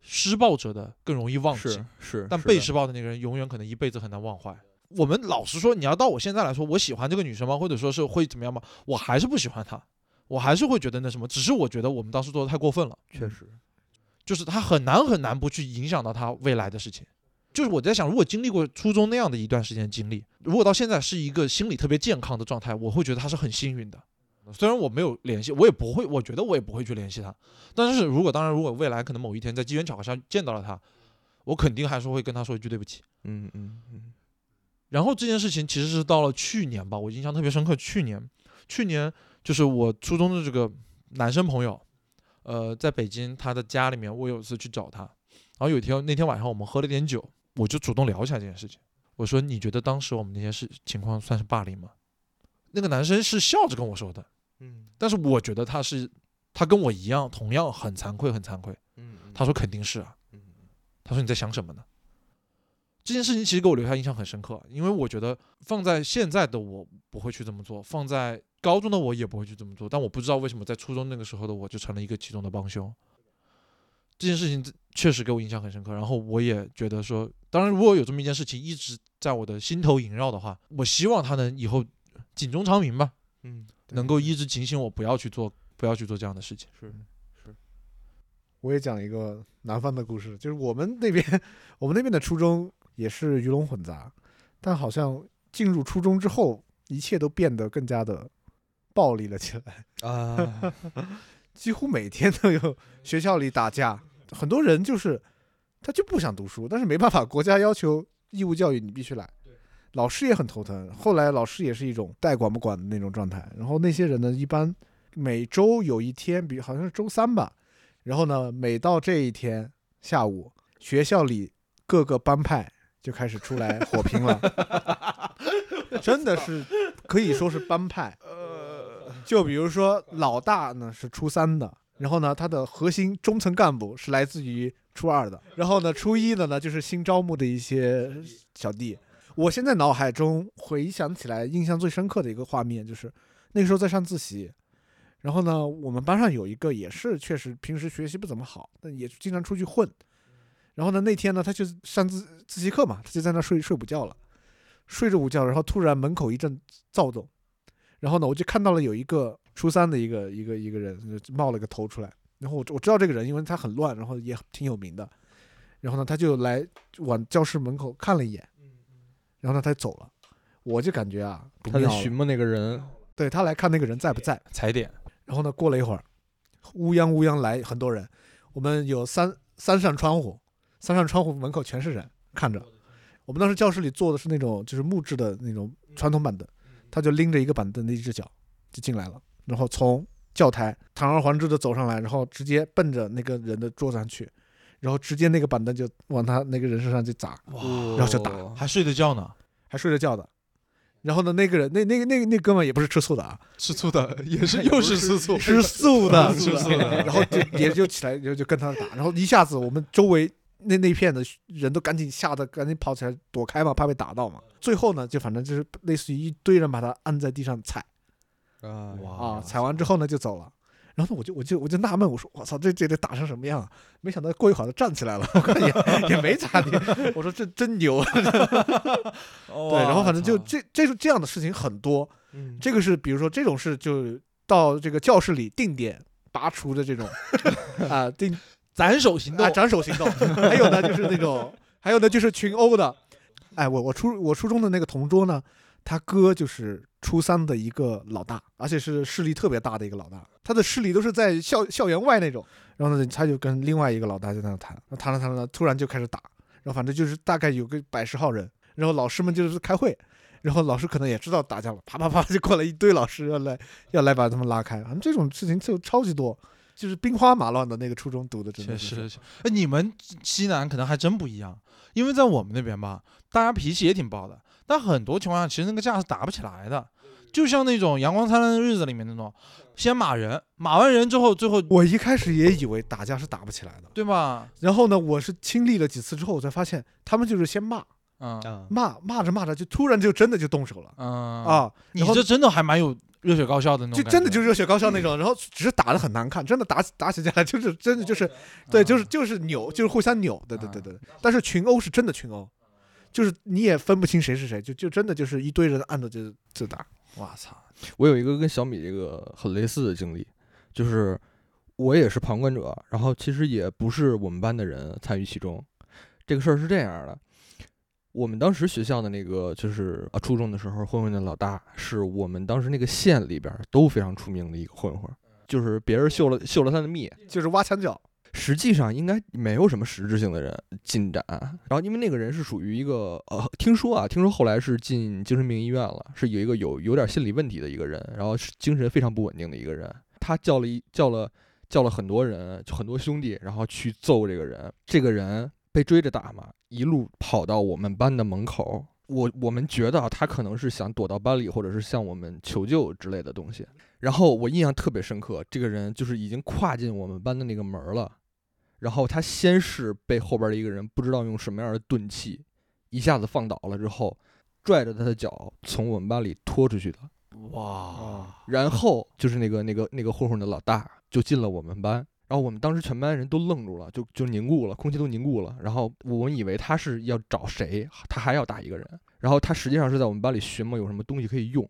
施暴者的更容易忘记是，是，但被施暴的那个人永远可能一辈子很难忘怀。我们老实说，你要到我现在来说，我喜欢这个女生吗？或者说是会怎么样吗？我还是不喜欢她，我还是会觉得那什么。只是我觉得我们当时做的太过分了，确实，就是他很难很难不去影响到他未来的事情。就是我在想，如果经历过初中那样的一段时间经历，如果到现在是一个心理特别健康的状态，我会觉得他是很幸运的。虽然我没有联系，我也不会，我觉得我也不会去联系他。但是如果当然，如果未来可能某一天在机缘巧合下见到了他，我肯定还是会跟他说一句对不起。嗯嗯嗯，然后这件事情其实是到了去年吧，我印象特别深刻。去年，去年就是我初中的这个男生朋友，呃，在北京他的家里面，我有一次去找他，然后有一天那天晚上我们喝了点酒，我就主动聊起来这件事情。我说：“你觉得当时我们那些事情况算是霸凌吗？”那个男生是笑着跟我说的，嗯但是我觉得他是他跟我一样，同样很惭愧，很惭愧。嗯，他说：“肯定是啊。”嗯他说你在想什么呢？这件事情其实给我留下印象很深刻，因为我觉得放在现在的我不会去这么做，放在高中的我也不会去这么做，但我不知道为什么在初中那个时候的我就成了一个其中的帮凶。这件事情真确实给我印象很深刻，然后我也觉得说，当然如果有这么一件事情一直在我的心头萦绕的话，我希望他能以后警钟长鸣吧，嗯，能够一直警醒我不要去做，不要去做这样的事情。是是我也讲一个南方的故事，就是我们那边，<laughs> 我们那边的初中也是鱼龙混杂，但好像进入初中之后，一切都变得更加的暴力了起来，啊，<laughs> 几乎每天都有学校里打架，很多人就是他就不想读书，但是没办法，国家要求义务教育你必须来。老师也很头疼，后来老师也是一种带管不管的那种状态。然后那些人呢，一般每周有一天，比好像是周三吧，然后呢，每到这一天下午，学校里各个帮派就开始出来火拼了，<laughs> 真的是可以说是帮派。就比如说老大呢是初三的，然后呢他的核心中层干部是来自于初二的，然后呢初一的呢就是新招募的一些小弟。我现在脑海中回想起来，印象最深刻的一个画面就是那个时候在上自习，然后呢，我们班上有一个也是确实平时学习不怎么好，但也经常出去混。然后呢，那天呢，他就上自自习课嘛，他就在那睡睡午觉了，睡着午觉，然后突然门口一阵躁动，然后呢，我就看到了有一个初三的一个一个一个人冒了个头出来，然后我我知道这个人，因为他很乱，然后也挺有名的，然后呢，他就来往教室门口看了一眼，然后呢，他就走了，我就感觉啊，不他在寻摸那个人，对他来看那个人在不在。踩点，然后呢，过了一会儿，乌泱乌泱来很多人，我们有三三扇窗户，三扇窗户门口全是人看着。我们当时教室里坐的是那种就是木质的那种传统板凳，他就拎着一个板凳的一只脚就进来了，然后从教台堂而皇之的走上来，然后直接奔着那个人的桌子上去，然后直接那个板凳就往他那个人身上就砸，哇，然后就打。哦还睡着觉呢，还睡着觉的。然后呢，那个人那那个那个那哥们也不是吃醋的啊，吃醋的也是又是吃醋，吃素的，<laughs> 吃素的。然后就也就起来就就跟他打，然后一下子我们周围那那片的人都赶紧吓得赶紧跑起来躲开嘛，怕被打到嘛。最后呢，就反正就是类似于一堆人把他按在地上踩啊哇啊，踩完之后呢就走了。然后呢，我就我就我就纳闷，我说我操，这这得打成什么样啊？没想到过一会儿他站起来了，我看也也没咋地。我说这真牛，<laughs> 对。然后反正就这这是这样的事情很多，嗯这个是比如说这种事就到这个教室里定点拔除的这种 <laughs> 啊定斩首行动啊，斩首行动。<laughs> 还有呢，就是那种，还有呢，就是群殴的。哎，我我初我初中的那个同桌呢，他哥就是初三的一个老大，而且是势力特别大的一个老大，他的势力都是在校校园外那种。然后呢，他就跟另外一个老大就在那谈，谈着谈着，突然就开始打，然后反正就是大概有个百十号人，然后老师们就是开会。然后老师可能也知道打架了，啪啪啪就过来一堆老师要来要来把他们拉开，反正这种事情就超级多，就是兵荒马乱的那个初中读的，真的是哎，你们西南可能还真不一样，因为在我们那边吧，大家脾气也挺暴的，但很多情况下其实那个架是打不起来的，就像那种阳光灿烂的日子里面那种，先骂人，骂完人之后，最后我一开始也以为打架是打不起来的，对吧？然后呢，我是经历了几次之后，我才发现他们就是先骂嗯啊，骂骂着骂着就突然就真的就动手了、嗯，啊，你这真的还蛮有热血高校的那种就，真的就是热血高校那种，然后只是打的很难看，真的打打起架来就是 <laughs> 真的就是对，就是就是扭，就是互相扭，对对对对。但是群殴是真的群殴，就是你也分不清谁是谁，就就真的就是一堆人按着就就打。我操，我有一个跟小米这个很类似的经历，就是我也是旁观者，然后其实也不是我们班的人参与其中。这个事儿是这样的，我们当时学校的那个就是啊初中的时候混混的老大，是我们当时那个县里边儿都非常出名的一个混混，就是别人秀了秀了他的蜜，就是挖墙脚，实际上应该没有什么实质性的人进展。然后因为那个人是属于一个呃，听说啊，听说后来是进精神病医院了，是有一个有有点心理问题的一个人，然后是精神非常不稳定的一个人。他叫了一叫了叫了很多人，就很多兄弟，然后去揍这个人。这个人被追着打嘛，一路跑到我们班的门口。我我们觉得啊，他可能是想躲到班里，或者是向我们求救之类的东西。然后我印象特别深刻，这个人就是已经跨进我们班的那个门儿了。然后他先是被后边的一个人不知道用什么样的钝器一下子放倒了之后，拽着他的脚从我们班里拖出去的。哇，然后就是那个那个那个混混的老大就进了我们班，然后我们当时全班人都愣住了，就就凝固了，空气都凝固了。然后我们以为他是要找谁，他还要打一个人，然后他实际上是在我们班里寻摸有什么东西可以用。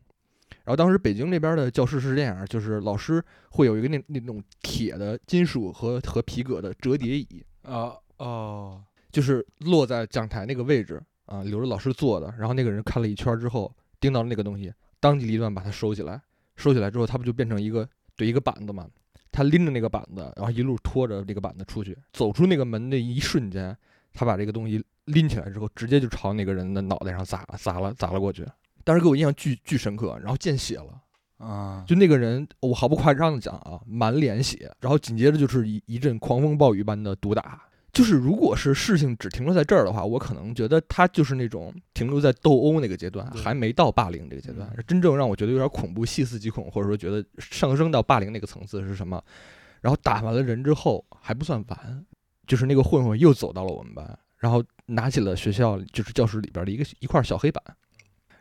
然后当时北京那边的教室是这样，就是老师会有一个那那种铁的金属和和皮革的折叠椅，啊哦，就是落在讲台那个位置啊，留着老师坐的。然后那个人看了一圈之后，盯到了那个东西，当机立断把它收起来。收起来之后，它不就变成一个对一个板子嘛？他拎着那个板子，然后一路拖着这个板子出去。走出那个门的一瞬间，他把这个东西拎起来之后，直接就朝那个人的脑袋上砸砸了砸了过去。当时给我印象巨巨深刻，然后见血了。啊，就那个人，我毫不夸张的讲啊，满脸血，然后紧接着就是一一阵狂风暴雨般的毒打。就是如果是事情只停留在这儿的话，我可能觉得他就是那种停留在斗殴那个阶段，还没到霸凌这个阶段。真正让我觉得有点恐怖、细思极恐，或者说觉得上升到霸凌那个层次是什么？然后打完了人之后还不算完，就是那个混混又走到了我们班，然后拿起了学校就是教室里边的一个一块小黑板，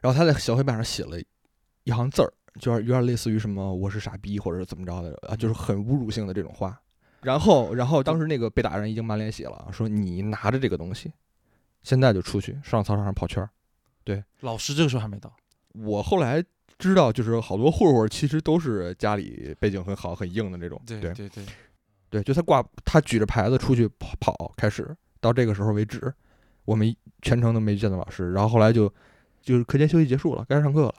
然后他在小黑板上写了一行字儿，就是有点类似于什么“我是傻逼”或者怎么着的啊，就是很侮辱性的这种话。然后，然后当时那个被打人已经满脸血了，说你拿着这个东西，现在就出去上操场上跑圈儿。对老师这个时候还没到，我后来知道，就是好多混混其实都是家里背景很好、很硬的那种。对对对对，对，就他挂他举着牌子出去跑跑，开始到这个时候为止，我们全程都没见到老师。然后后来就就是课间休息结束了，该上课了，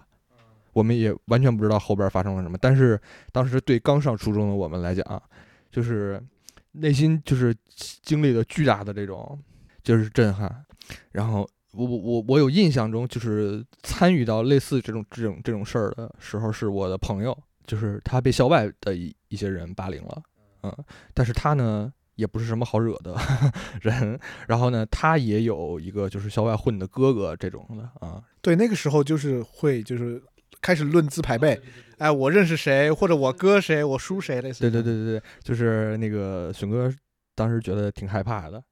我们也完全不知道后边发生了什么。但是当时对刚上初中的我们来讲，就是内心就是经历了巨大的这种就是震撼。然后我我我我有印象中就是参与到类似这种这种这种事儿的时候，是我的朋友，就是他被校外的一一些人霸凌了。嗯，但是他呢也不是什么好惹的 <laughs> 人，然后呢，他也有一个就是校外混的哥哥这种的啊，对，那个时候就是会就是开始论资排辈，哎，我认识谁，或者我哥谁，我叔谁，类似。对对对对对，就是那个熊哥当时觉得挺害怕的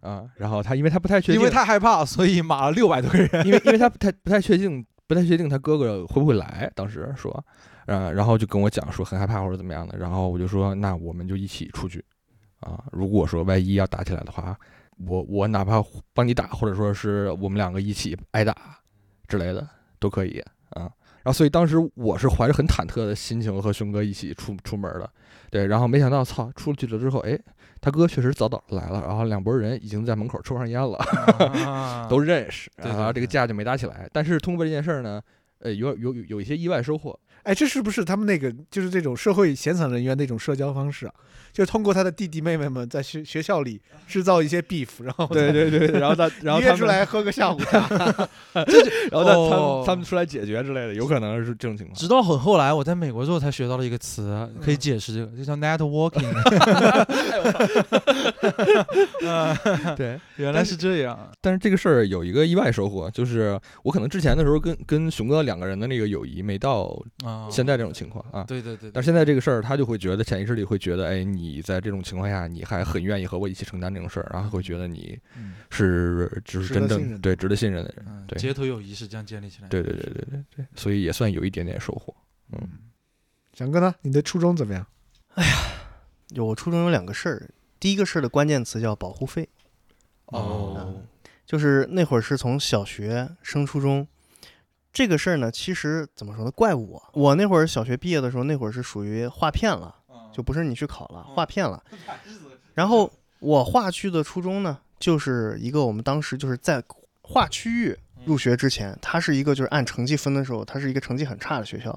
啊，然后他因为他不太确定，因为太害怕，所以骂了六百多个人。<laughs> 因为因为他不太不太确定不太确定他哥哥会不会来，当时说，呃，然后就跟我讲说很害怕或者怎么样的，然后我就说那我们就一起出去，啊，如果说万一要打起来的话，我我哪怕帮你打，或者说是我们两个一起挨打之类的都可以啊。然后所以当时我是怀着很忐忑的心情和熊哥一起出出门的，对，然后没想到操出去了之后，哎，他哥确实早早来了，然后两拨人已经在门口抽上烟了。<laughs> 啊都认识，然后这个架就没打起来。但是通过这件事儿呢，呃，有有有有一些意外收获。哎，这是不是他们那个就是这种社会闲散人员的一种社交方式啊？就是通过他的弟弟妹妹们在学学校里制造一些 beef，然后对对对，然后他然后他约出来喝个下午茶。<laughs> 然后他他哦们他们出来解决之类的，有可能是这种情况。直到很后来，我在美国之后才学到了一个词，可以解释这个，就叫 networking。<laughs> <laughs> 对，原来是这样。但是这个事儿有一个意外收获，就是我可能之前的时候跟跟熊哥两个人的那个友谊没到啊，现在这种情况啊。对对对，但现在这个事儿，他就会觉得潜意识里会觉得，哎，你在这种情况下，你还很愿意和我一起承担这种事儿，然后会觉得你嗯是就是真正对值得信任的人。嗯，对街头友谊是这样建立起来。对对对对对对，所以也算有一点点收获。嗯，翔哥呢？你的初衷怎么样？哎呀有我初中有两个事儿，第一个事儿的关键词叫保护费，哦，就是那会儿是从小学升初中，这个事儿呢，其实怎么说呢，怪我，我那会儿小学毕业的时候，那会儿是属于划片了，就不是你去考了，划片了。<laughs> 然后我划去的初中呢，就是一个我们当时就是在划区域入学之前，它是一个就是按成绩分的时候，它是一个成绩很差的学校，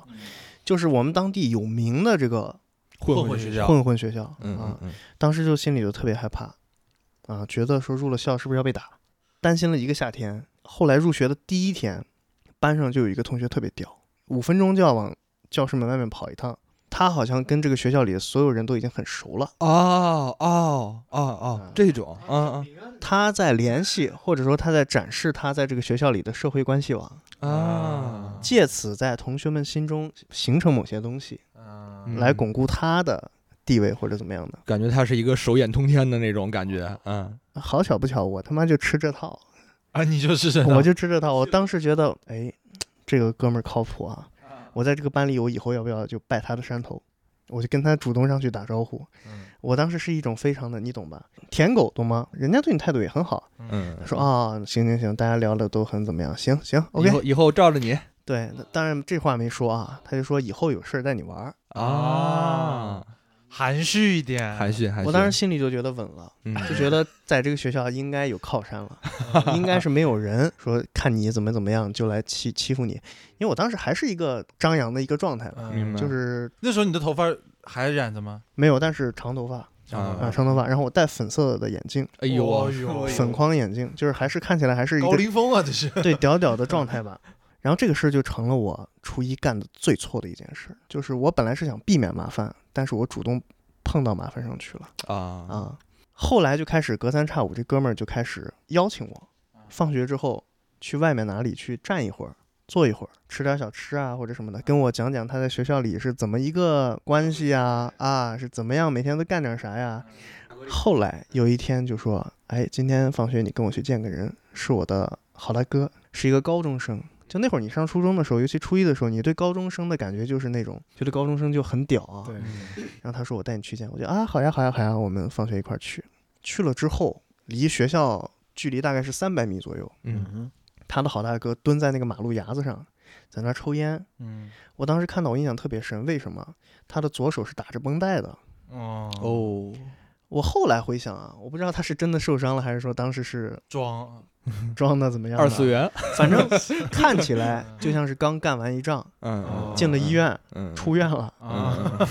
就是我们当地有名的这个混混混学校混混学校嗯嗯，当时就心里就特别害怕，啊，觉得说入了校是不是要被打，担心了一个夏天。后来入学的第一天，班上就有一个同学特别屌，五分钟就要往教室门外面跑一趟。他好像跟这个学校里的所有人都已经很熟了，哦哦哦哦，这种，嗯嗯他在联系或者说他在展示他在这个学校里的社会关系网，啊，借此在同学们心中形成某些东西，嗯来巩固他的地位或者怎么样的。感觉他是一个手眼通天的那种感觉，嗯，好巧不巧，我他妈就吃这套。啊，你就是这样我就知道他，我 <laughs> 当时觉得，哎，这个哥们儿靠谱啊！我在这个班里，我以后要不要就拜他的山头？我就跟他主动上去打招呼。嗯我当时是一种非常的，你懂吧？舔狗懂吗？人家对你态度也很好。嗯他说啊，行行行，大家聊的都很怎么样？行行，OK。后以后照着你对，那当然这话没说啊，他就说以后有事儿带你玩儿。啊，含蓄一点，含蓄含蓄。我当时心里就觉得稳了，嗯。就觉得在这个学校应该有靠山了，<laughs> 应该是没有人说看你怎么怎么样就来欺欺负你，因为我当时还是一个张扬的一个状态吧，嗯。就是那时候你的头发还染着吗？没有，但是长头发啊。啊，长头发，然后我戴粉色的眼镜，哎呦。粉框眼镜，就是还是看起来还是一高个凌风啊，这是。<laughs> 对屌屌的状态吧。<laughs> 然后这个事儿就成了我初一干的最错的一件事，就是我本来是想避免麻烦，但是我主动碰到麻烦上去了啊啊。后来就开始隔三差五，这哥们儿就开始邀请我，放学之后去外面哪里去站一会儿，坐一会儿，吃点小吃啊或者什么的，跟我讲讲他在学校里是怎么一个关系呀，啊是怎么样每天都干点啥呀。后来有一天就说，哎，今天放学你跟我去见个人，是我的好大哥，是一个高中生。就那会儿你上初中的时候，尤其初一的时候，你对高中生的感觉就是那种觉得高中生就很屌啊。对，然后他说我带你去见，我就啊好呀好呀好呀，我们放学一块儿去。去了之后，离学校距离大概是三百米左右。嗯嗯他的好大哥蹲在那个马路牙子上，在那儿抽烟。嗯我当时看到我印象特别深，为什么？他的左手是打着绷带的。哦哦，我后来回想啊，我不知道他是真的受伤了，还是说当时是装。装的怎么样的。二次元，反正 <laughs> 看起来就像是刚干完一仗，嗯。哦。进了医院，嗯，出院了。啊。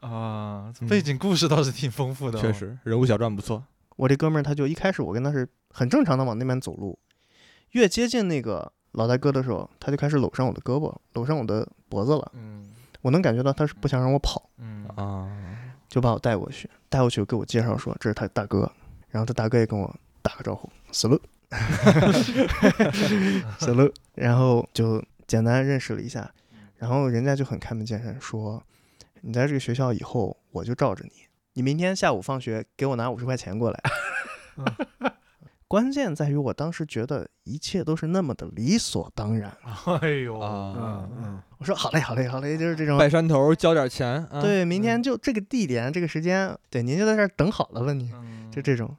啊，背景故事倒是挺丰富的哦，确实人物小传不错，我这哥们儿他就一开始我跟他是很正常的往那边走路，越接近那个老大哥的时候，他就开始搂上我的胳膊，搂上我的脖子了。嗯。我能感觉到他是不想让我跑，嗯。啊，就把我带过去，带过去给我介绍说这是他大哥，然后他大哥也跟我打个招呼，salute，salute，<laughs> 然后就简单认识了一下，然后人家就很开门见山说，你在这个学校以后我就罩着你，你明天下午放学给我拿五十块钱过来。<laughs> 关键在于我当时觉得一切都是那么的理所当然。<laughs> 哎呦啊嗯嗯，我说好嘞，好嘞，好嘞，就是这种。拜山头交点钱，啊，对，明天就这个地点、这个时间，对，您就在这儿等好了吧，你嗯就这种。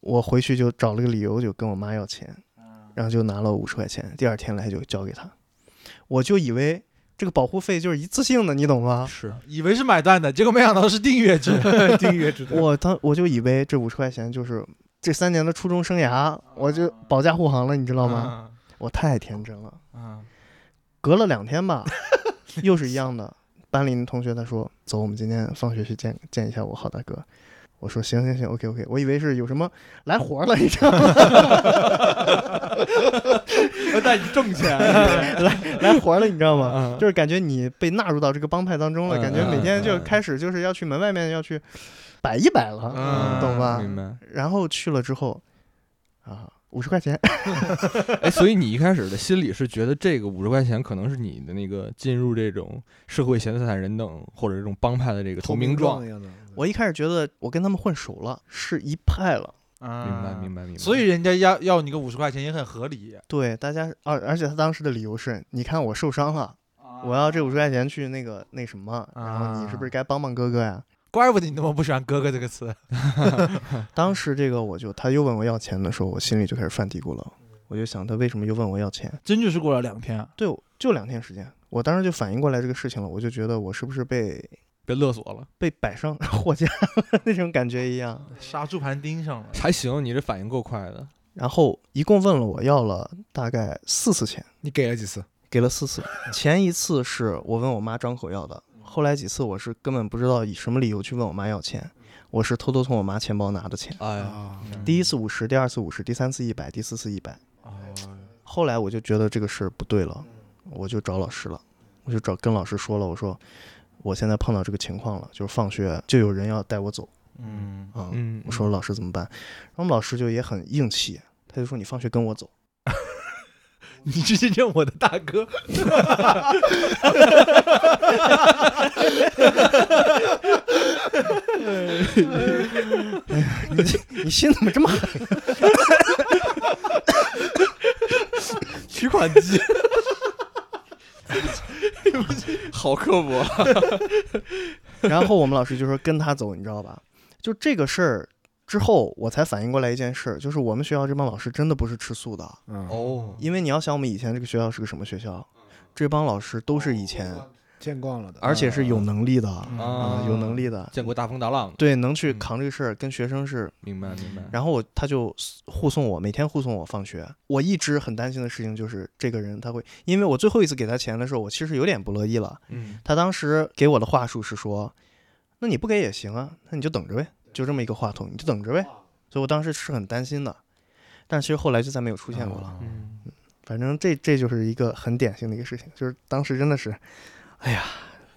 我回去就找了个理由，就跟我妈要钱，然后就拿了五十块钱，第二天来就交给他。我就以为这个保护费就是一次性的，你懂吗？是以为是买断的，结果没想到是订阅制。<laughs> 订阅制的，我当我就以为这五十块钱就是这三年的初中生涯，我就保驾护航了，你知知道吗？？我太天真了。嗯隔了两天吧，<laughs> 又是一样的。班里的同学他说：“走，我们今天放学去见见一下我好大哥。”我说：“行行行，OK OK。”我以为是有什么来活了，你知道吗？<laughs> 我带你挣钱，<laughs> 来来活了，你知道吗？嗯就是感觉你被纳入到这个帮派当中了，嗯感觉每天就开始就是要去门外面要去摆一摆了，嗯懂吧？明白。然后去了之后，啊，五十块钱，<laughs> 哎，所以你一开始的心里是觉得这个五十块钱可能是你的那个进入这种社会闲散人等或者这种帮派的这个投名状。我一开始觉得我跟他们混熟了，是一派了。明明白，明白，明白。所以人家要要你个五十块钱也很合理。对，大家，而而且他当时的理由是，你看我受伤了，我要这五十块钱去那个那什么，然后你是不是该帮帮哥哥呀？怪不得你那么不喜欢“哥哥”这个词。<laughs> 当时这个我就他又问我要钱的时候，我心里就开始犯嘀咕了，我就想他为什么又问我要钱？真就是过了两天，对，就两天时间，我当时就反应过来这个事情了，我就觉得我是不是被被勒索了，被摆上货架 <laughs> 那种感觉一样。杀猪盘盯上了。还行，你这反应够快的。然后一共问了我要了大概四次钱，你给了几次？给了四次。前一次是我问我妈张口要的，后来几次我是根本不知道以什么理由去问我妈要钱，我是偷偷从我妈钱包拿的钱。哎呀，啊，第一次五十，第二次五十，第三次一百，第四次一百。哦，后来我就觉得这个事儿不对了，我就找老师了，我就找跟老师说了，我说我现在碰到这个情况了，就是放学就有人要带我走嗯，啊、嗯，我说老师怎么办？然后我们老师就也很硬气，他就说你放学跟我走。你直接认我的大哥。<laughs> 哎呀你心怎么这么狠？<laughs> 取款机，<laughs> 好刻薄。然后我们老师就说跟他走，你知道吧？就这个事儿之后，我才反应过来一件事儿，就是我们学校这帮老师真的不是吃素的，嗯，哦，因为你要想我们以前这个学校是个什么学校，这帮老师都是以前，见惯了的。而且是有能力的嗯啊，有能力的，见过大风大浪的，对，能去嗯扛这个事儿，跟学生是。明白明白。然后我他就护送我，每天护送我放学。我一直很担心的事情就是这个人他会，因为我最后一次给他钱的时候，我其实有点不乐意了。嗯，他当时给我的话术是说：“那你不给也行啊，那你就等着呗，就这么一个话筒，你就等着呗。”所以我当时是很担心的，但其实后来就再没有出现过了。嗯反正这这就是一个很典型的一个事情，就是当时真的是，哎呀，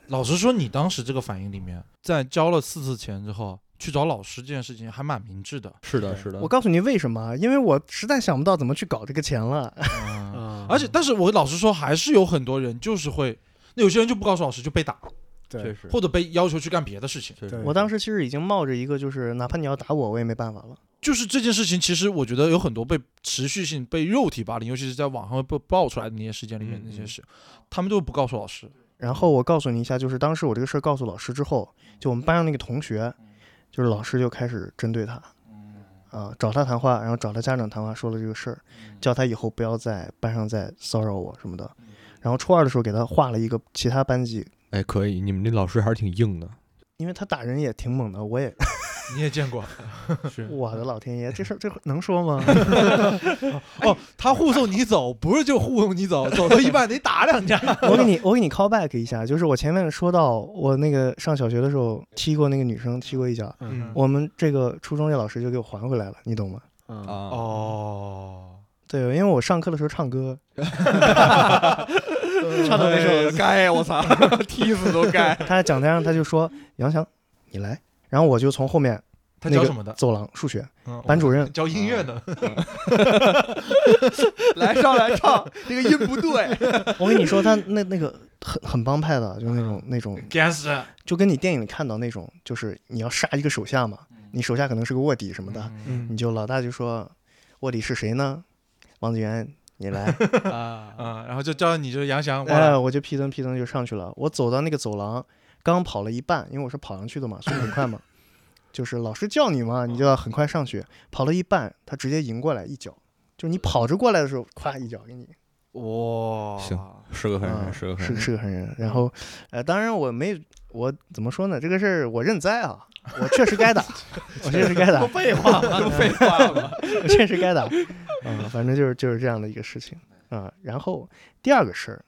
老实说，你当时这个反应里面，在交了四次钱之后去找老师这件事情还蛮明智的。是的，是的。我告诉你为什么？因为我实在想不到怎么去搞这个钱了。嗯，啊，<laughs> 而且，但是我老实说，还是有很多人就是会，那有些人就不告诉老师就被打，对。确实，或者被要求去干别的事情。对。我当时其实已经冒着一个，就是哪怕你要打我，我也没办法了。就是这件事情，其实我觉得有很多被持续性被肉体霸凌，尤其是在网上被爆出来的那些事件里面嗯那些事，他们都不告诉老师。然后我告诉你一下，就是当时我这个事儿告诉老师之后，就我们班上那个同学，就是老师就开始针对他，啊，找他谈话，然后找他家长谈话，说了这个事儿，叫他以后不要在班上再骚扰我什么的。然后初二的时候给他画了一个其他班级，哎，可以，你们那老师还是挺硬的。因为他打人也挺猛的，我也 <laughs> 你也见过 <laughs> 是我的老天爷，这事儿这能说吗？<laughs> 哦，他护送你走，不是就护送你走，走到一半得打两下。我给你我给你 call back 一下，就是我前面说到我那个上小学的时候踢过那个女生踢过一脚，嗯我们这个初中这老师就给我还回来了，你懂吗？哦，对，因为我上课的时候唱歌，<laughs> 差点没说该，我操，踢死都该。<laughs> 他在讲台上他就说杨翔你来，然后我就从后面他教什么的？走廊数学嗯 <laughs> 班主任教音乐的。来上来唱，那个音不对。我跟你说他那那个很很帮派的，就是那种那种干死。就跟你电影里看到那种，就是你要杀一个手下嘛，你手下可能是个卧底什么的，嗯你就老大就说卧底是谁呢？王子元，你来。<laughs> 啊，嗯，然后就叫你就是杨翔，哎，哇，我就屁蹬屁蹬就上去了。我走到那个走廊，刚跑了一半，因为我是跑上去的嘛，速度很快嘛。就是老师叫你嘛，你就要很快上去。跑了一半，他直接迎过来一脚，就你跑着过来的时候，咵一脚给你。哇，行是个狠啊人，是个狠是人。是个狠人。然后，呃，当然我没我怎么说呢？这个事儿我认栽啊，我确实该打，<laughs> 我确实该打，废话吗？废话嘛。<laughs> 我确实该打。啊，反正就是就是这样的一个事情啊。然后第二个事儿，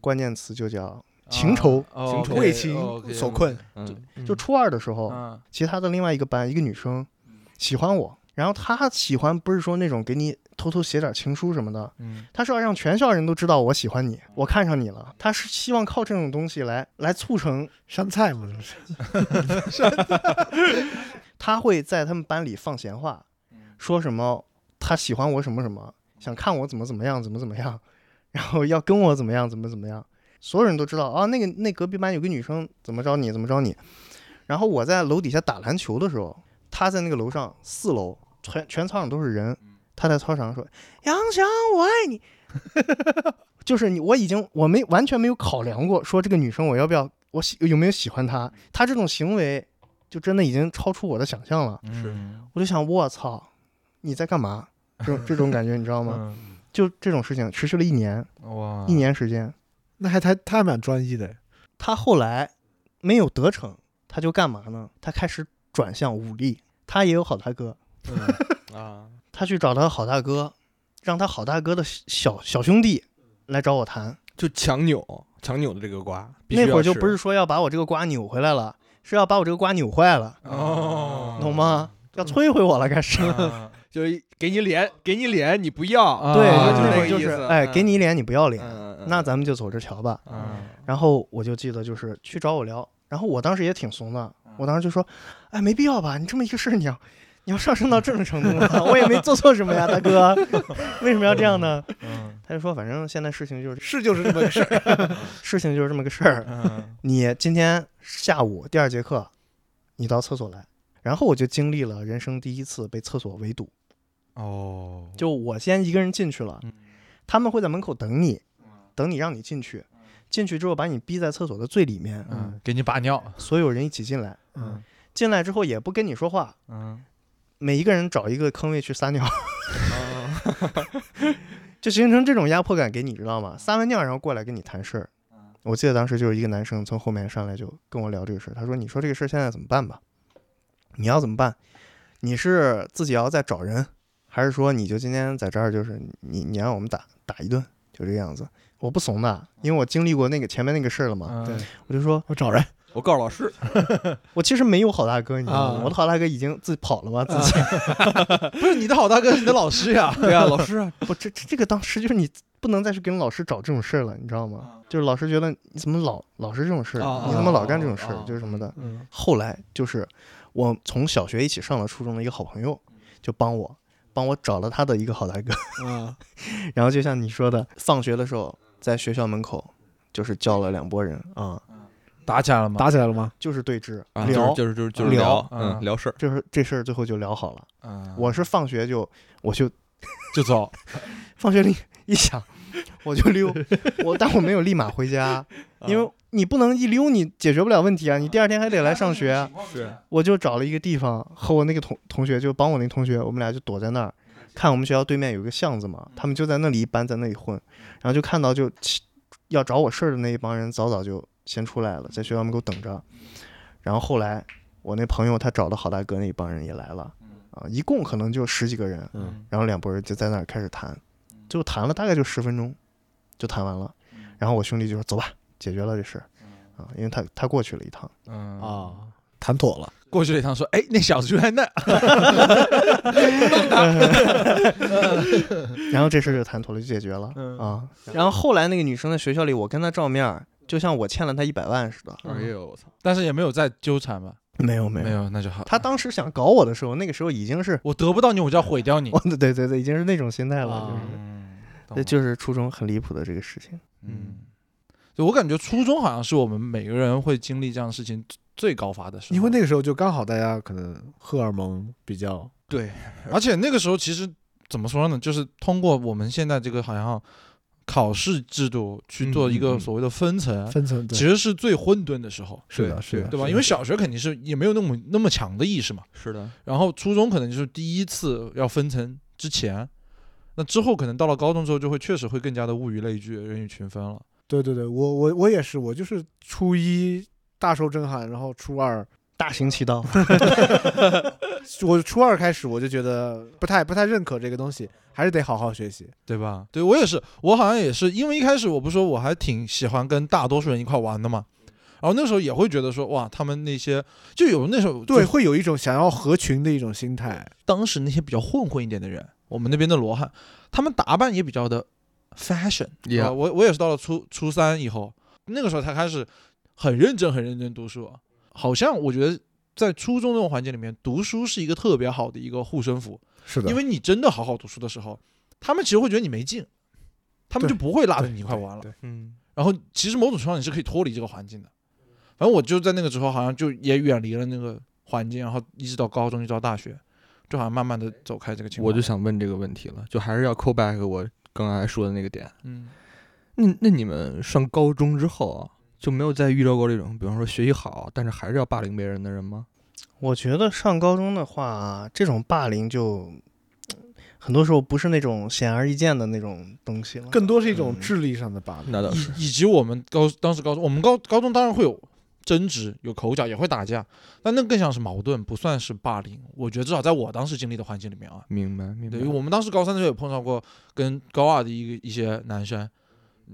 关键词就叫情仇。啊情仇为情所困。嗯就初二的时候，嗯其他的另外一个班一个女生喜欢我，然后她喜欢不是说那种给你偷偷写点情书什么的，嗯她是要让全校人都知道我喜欢你，我看上你了。她是希望靠这种东西来来促成，<laughs> 山菜嘛，这是 <laughs> <laughs> 她会在他们班里放闲话，嗯说什么她喜欢我什么什么，想看我怎么怎么样怎么怎么样，<laughs> 然后要跟我怎么样怎么怎么样，所有人都知道啊，那个那隔壁班有个女生怎么着你怎么着你，然后我在楼底下打篮球的时候，他在那个楼上四楼，全全操场都是人，他在操场上说杨翔我爱你，<laughs> 就是你我已经我没完全没有考量过说这个女生我要不要我喜有没有喜欢她，她这种行为就真的已经超出我的想象了，嗯。我就想我操你在干嘛？这种 <laughs> 这种感觉你知道吗？嗯就这种事情持续了一年，哇一年时间。那还他他还蛮专一的，他后来没有得逞，他就干嘛呢？他开始转向武力。他也有好大哥，<laughs> 啊，他去找他好大哥，让他好大哥的小小兄弟来找我谈。就强扭强扭的这个瓜，那会儿就不是说要把我这个瓜扭回来了，是要把我这个瓜扭坏了，哦，懂吗？要摧毁我了，开始。啊 <laughs> 就是给你脸，给你脸你不要，啊对，啊就就是，那个意思。哎，嗯。给你脸你不要脸，那咱们就走着瞧吧。嗯。然后我就记得就是去找我聊，然后我当时也挺怂的，我当时就说，哎，没必要吧，你这么一个事儿，你要 <laughs> 你要上升到这种程度吗？<laughs> 我也没做错什么呀，大哥，<laughs> 为什么要这样呢？嗯。他就说，反正现在事情就是是就是这么个事儿。事情就是这么个事儿，嗯。你今天下午第二节课，你到厕所来。然后我就经历了人生第一次被厕所围堵，哦，就我先一个人进去了，嗯。他们会在门口等你，等你让你进去，进去之后把你逼在厕所的最里面，嗯，给你把尿，所有人一起进来，嗯，进来之后也不跟你说话，嗯。每一个人找一个坑位去撒尿，嗯 <laughs> <laughs> 就形成这种压迫感给你，知道吗？撒完尿然后过来跟你谈事儿。我记得当时就是一个男生从后面上来就跟我聊这个事儿，他说：“你说这个事儿现在怎么办吧？你要怎么办？你是自己要再找人，还是说你就今天在这儿就是你你让我们打打一顿，就这个样子？”我不怂的，因为我经历过那个前面那个事儿了嘛。嗯对我就说，我找人，我告诉老师，<laughs> 我其实没有好大哥，你知道吗？啊我的好大哥已经自己跑了嘛，自己、<laughs> 不是你的好大哥，是你的老师呀，<laughs> 对呀，老师啊，不，这这这个当时就是你不能再去跟老师找这种事儿了，你知道吗？就是老师觉得你怎么老老是这种事儿，啊你怎么老干这种事儿，啊就是什么的。嗯后来就是我从小学一起上了初中的一个好朋友，就帮我帮我找了他的一个好大哥，<laughs> 嗯，然后就像你说的，放学的时候在学校门口就是叫了两拨人啊，打起来了吗？打起来了吗？就是对峙啊聊，就是就是就是聊聊，嗯嗯，聊事儿，就是这事儿最后就聊好了。嗯我是放学就我就 <laughs> 就走，放学铃一响，我就溜，<laughs> 我但我没有立马回家，因为你不能一溜，你解决不了问题啊，你第二天还得来上学啊。是我就找了一个地方，和我那个同同学，就帮我那同学，我们俩就躲在那儿，看我们学校对面有一个巷子嘛，他们就在那里一般在那里混，然后就看到就要找我事儿的那一帮人早早就先出来了，在学校门口等着，然后后来我那朋友他找的好大哥那一帮人也来了，啊，一共可能就十几个人，嗯然后两拨人就在那儿开始谈，最后谈了大概就十分钟，就谈完了。然后我兄弟就说：“走吧，解决了这事儿。”啊，因为他他过去了一趟，嗯，啊，谈妥了。过去了一趟说，哎，那小子就在那，<laughs> 然后这事儿就谈妥了，就解决了嗯啊。然后后来那个女生在学校里，我跟她照面，就像我欠了她一百万似的。哎呦我操，但是也没有再纠缠吧？没有没有没，有，那就好。她当时想搞我的时候，那个时候已经是，我得不到你，我就要毁掉你。<laughs> 对对对，已经是那种心态了，啊就是。<laughs> 嗯，就是初中很离谱的这个事情。嗯，就我感觉初中好像是我们每个人会经历这样的事情最高发的时候，因为那个时候就刚好大家可能荷尔蒙比较对，而且那个时候其实怎么说呢，就是通过我们现在这个好像考试制度去做一个所谓的分层，分层，其实是最混沌的时候，是的，是的，对吧？因为小学肯定是也没有那么那么强的意识嘛，是的，然后初中可能就是第一次要分层之前，那之后可能到了高中之后，就会确实会更加的物以类聚，人以群分了。对对对，我我我也是，我就是初一大受震撼，然后初二大行其道。<laughs> 我初二开始我就觉得不太不太认可这个东西，还是得好好学习。对吧？对我也是，我好像也是，因为一开始我不是说我还挺喜欢跟大多数人一块玩的嘛，然后那时候也会觉得说，哇，他们那些就有那时候对，会有一种想要合群的一种心态。当时那些比较混混一点的人，我们那边的罗汉，他们打扮也比较的 fashion。我我也是到了初初三以后，那个时候才开始很认真很认真读书。好像我觉得在初中那种环境里面，读书是一个特别好的一个护身符，是的，因为你真的好好读书的时候，他们其实会觉得你没劲，他们就不会拉着你一块玩了。嗯，然后其实某种程度上你是可以脱离这个环境的。反正我就在那个时候好像就也远离了那个环境，然后一直到高中，一直到大学，就好像慢慢的走开这个情况。我就想问这个问题了，就还是要 call back 我刚才说的那个点。嗯，那那你们上高中之后啊，就没有再遇到过这种，比方说学习好，但是还是要霸凌别人的人吗？我觉得上高中的话，这种霸凌就很多时候不是那种显而易见的那种东西了。更多是一种嗯智力上的霸凌。那倒是，以以及我们高当时高中，我们高高中当然会有争执、有口角，也会打架，但那更像是矛盾，不算是霸凌。我觉得至少在我当时经历的环境里面啊，明白明白对，因为。我们当时高三的时候也碰到过跟高二的一个一些男生，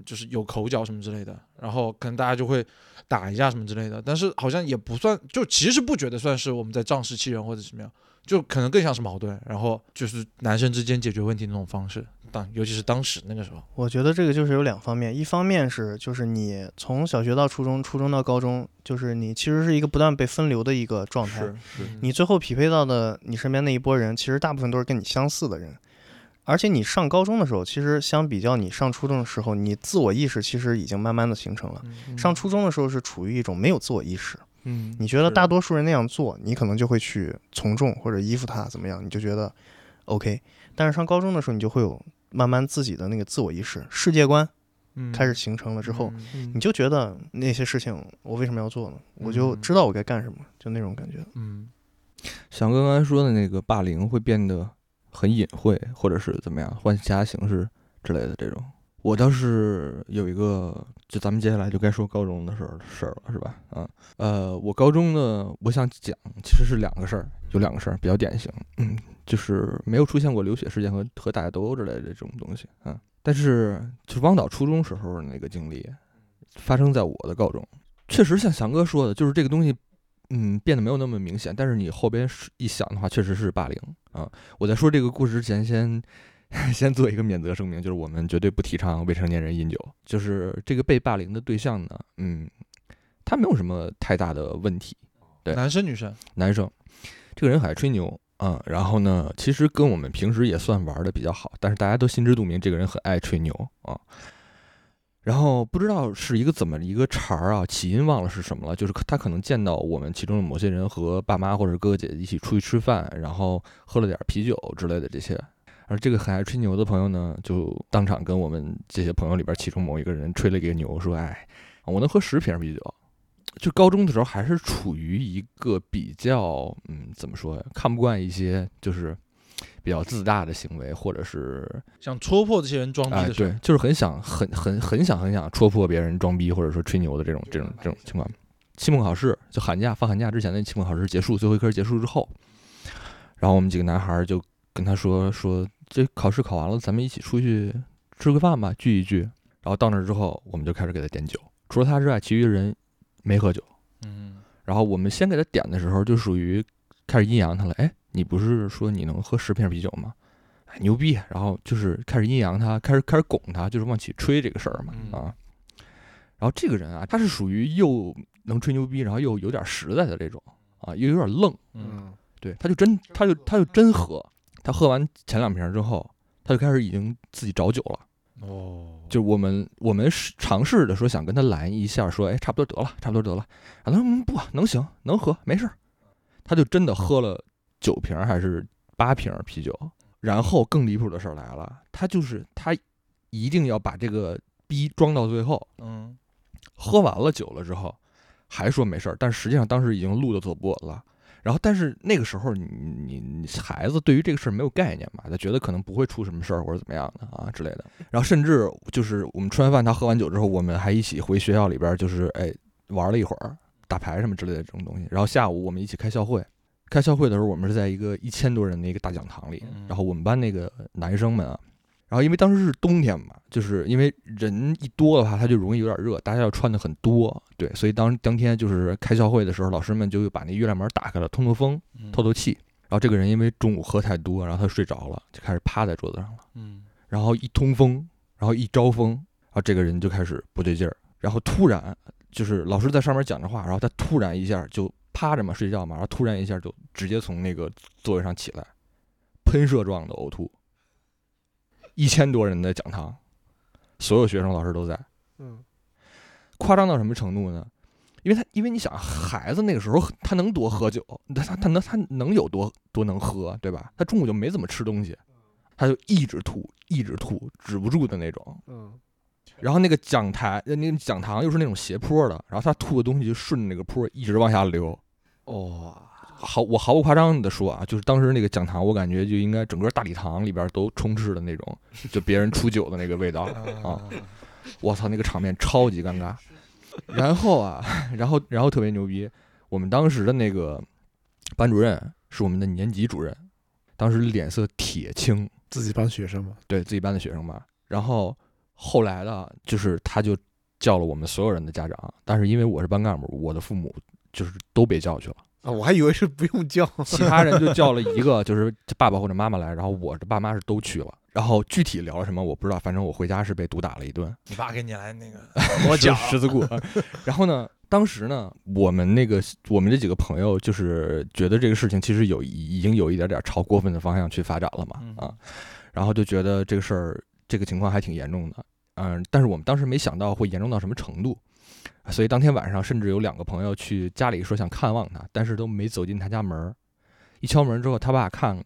就是有口角什么之类的，然后可能大家就会打一架什么之类的，但是好像也不算，就其实不觉得算是我们在仗势欺人或者怎么样，就可能更像是矛盾，然后就是男生之间解决问题的那种方式，当尤其是当时那个时候，我觉得这个就是有两方面，一方面是就是你从小学到初中，初中到高中，就是你其实是一个不断被分流的一个状态。你最后匹配到的你身边那一波人，其实大部分都是跟你相似的人。而且你上高中的时候，其实相比较你上初中的时候，你自我意识其实已经慢慢的形成了。上初中的时候是处于一种没有自我意识，嗯，你觉得大多数人那样做，你可能就会去从众或者依附他怎么样，你就觉得 OK。但是上高中的时候，你就会有慢慢自己的那个自我意识、世界观嗯开始形成了之后，嗯嗯你就觉得那些事情我为什么要做呢？我就知道我该干什么，就那种感觉。嗯像刚刚说的那个霸凌会变得很隐晦，或者是怎么样，换其他形式之类的这种。我倒是有一个，就咱们接下来就该说高中的事儿事儿了，是吧？啊，呃，我高中呢，我想讲其实是两个事儿，有两个事儿比较典型，嗯，就是没有出现过流血事件和和打架斗殴之类的这种东西啊。但是就是汪导初中时候那个经历，发生在我的高中，确实像翔哥说的，就是这个东西嗯，变得没有那么明显，但是你后边是一想的话，确实是霸凌啊。我在说这个故事之前，先 <laughs> 先做一个免责声明，就是我们绝对不提倡未成年人饮酒。就是这个被霸凌的对象呢，嗯，他没有什么太大的问题，对男生女生，男生，这个人很爱吹牛嗯、然后呢，其实跟我们平时也算玩的比较好，但是大家都心知肚明，这个人很爱吹牛啊。然后不知道是一个怎么一个茬儿啊，起因忘了是什么了，就是他可能见到我们其中的某些人和爸妈或者哥哥姐姐一起出去吃饭，然后喝了点啤酒之类的这些。而这个很爱吹牛的朋友呢，就当场跟我们这些朋友里边其中某一个人吹了一个牛，说：“哎，我能喝十瓶啤酒。”就高中的时候还是处于一个比较，嗯，怎么说呀？看不惯一些就是比较自大的行为，或者是想戳破这些人装逼哎，的对，就是很想很很很想很想戳破别人装逼或者说吹牛的这种这种这种情况。期末考试就寒假放寒假之前的期末考试结束，最后一科结束之后，然后我们几个男孩儿就跟他说说这考试考完了，咱们一起出去吃个饭吧，聚一聚。然后到那儿之后，我们就开始给他点酒，除了他之外，其余的人没喝酒。嗯，然后我们先给他点的时候，就属于开始阴阳他了。哎，你不是说你能喝十瓶啤酒吗？哎，牛逼！然后就是开始阴阳他，开始开始拱他，就是往起吹这个事儿嘛嗯啊。然后这个人啊，他是属于又能吹牛逼，然后又有点实在的这种啊，又有点愣。嗯，对，他就真他就他就真喝。他喝完前两瓶之后，他就开始已经自己找酒了。哦，就我们我们是尝试着说想跟他拦一下，说哎差不多得了，差不多得了。然后他说嗯不能行，能喝没事儿。他就真的喝了九瓶儿还是八瓶儿啤酒。然后更离谱的事儿来了，他就是他一定要把这个逼装到最后。嗯，喝完了酒了之后，还说没事儿，但实际上当时已经路都走不稳了。然后，但是那个时候你你你孩子对于这个事儿没有概念嘛，他觉得可能不会出什么事儿或者怎么样的啊之类的。然后甚至就是我们吃完饭，他喝完酒之后，我们还一起回学校里边儿就是哎玩了一会儿，打牌什么之类的这种东西。然后下午我们一起开校会，开校会的时候，我们是在一个一千多人的一个大讲堂里，嗯然后我们班那个男生们啊，然后因为当时是冬天嘛，就是因为人一多的话，它就容易有点热，大家要穿的很多，对，所以当当天就是开校会的时候，老师们就把那月亮门打开了，通通风，嗯透透气。然后这个人因为中午喝太多，然后他睡着了，就开始趴在桌子上了。嗯然后一通风，然后一招风，然后这个人就开始不对劲儿，然后突然就是老师在上面讲着话，然后他突然一下就趴着嘛睡觉嘛，然后突然一下就直接从那个座位上起来，喷射状的呕吐。一千多人的讲堂，所有学生老师都在，嗯，夸张到什么程度呢？因为他，因为你想，孩子那个时候他能多喝酒，他他他能他能有多多能喝，对吧？他中午就没怎么吃东西，他就一直吐，一直吐，止不住的那种。嗯，然后那个讲台，呃那个讲堂又是那种斜坡的，然后他吐的东西就顺着那个坡一直往下流。哇，毫我毫不夸张的说啊，就是当时那个讲堂，我感觉就应该整个大礼堂里边都充斥的那种，<laughs> 就别人出酒的那个味道。啊我操，那个场面超级尴尬。<laughs> 然后啊，然后然后特别牛逼，我们当时的那个班主任是我们的年级主任，当时脸色铁青，自己班学生嘛，对自己班的学生吧。然后后来的，就是他就叫了我们所有人的家长，但是因为我是班干部，我的父母就是都被叫去了，啊，我还以为是不用叫，<laughs> 其他人就叫了一个，<laughs> 就是爸爸或者妈妈来，然后我的爸妈是都去了。然后具体聊了什么我不知道，反正我回家是被毒打了一顿。你爸给你来那个 <laughs> 我讲十字固。然后呢，当时呢，我们那个我们这几个朋友就是觉得这个事情其实有已经有一点点朝过分的方向去发展了嘛嗯啊，然后就觉得这个事儿这个情况还挺严重的，嗯，但是我们当时没想到会严重到什么程度。所以当天晚上，甚至有两个朋友去家里说想看望他，但是都没走进他家门儿。一敲门之后，他爸看，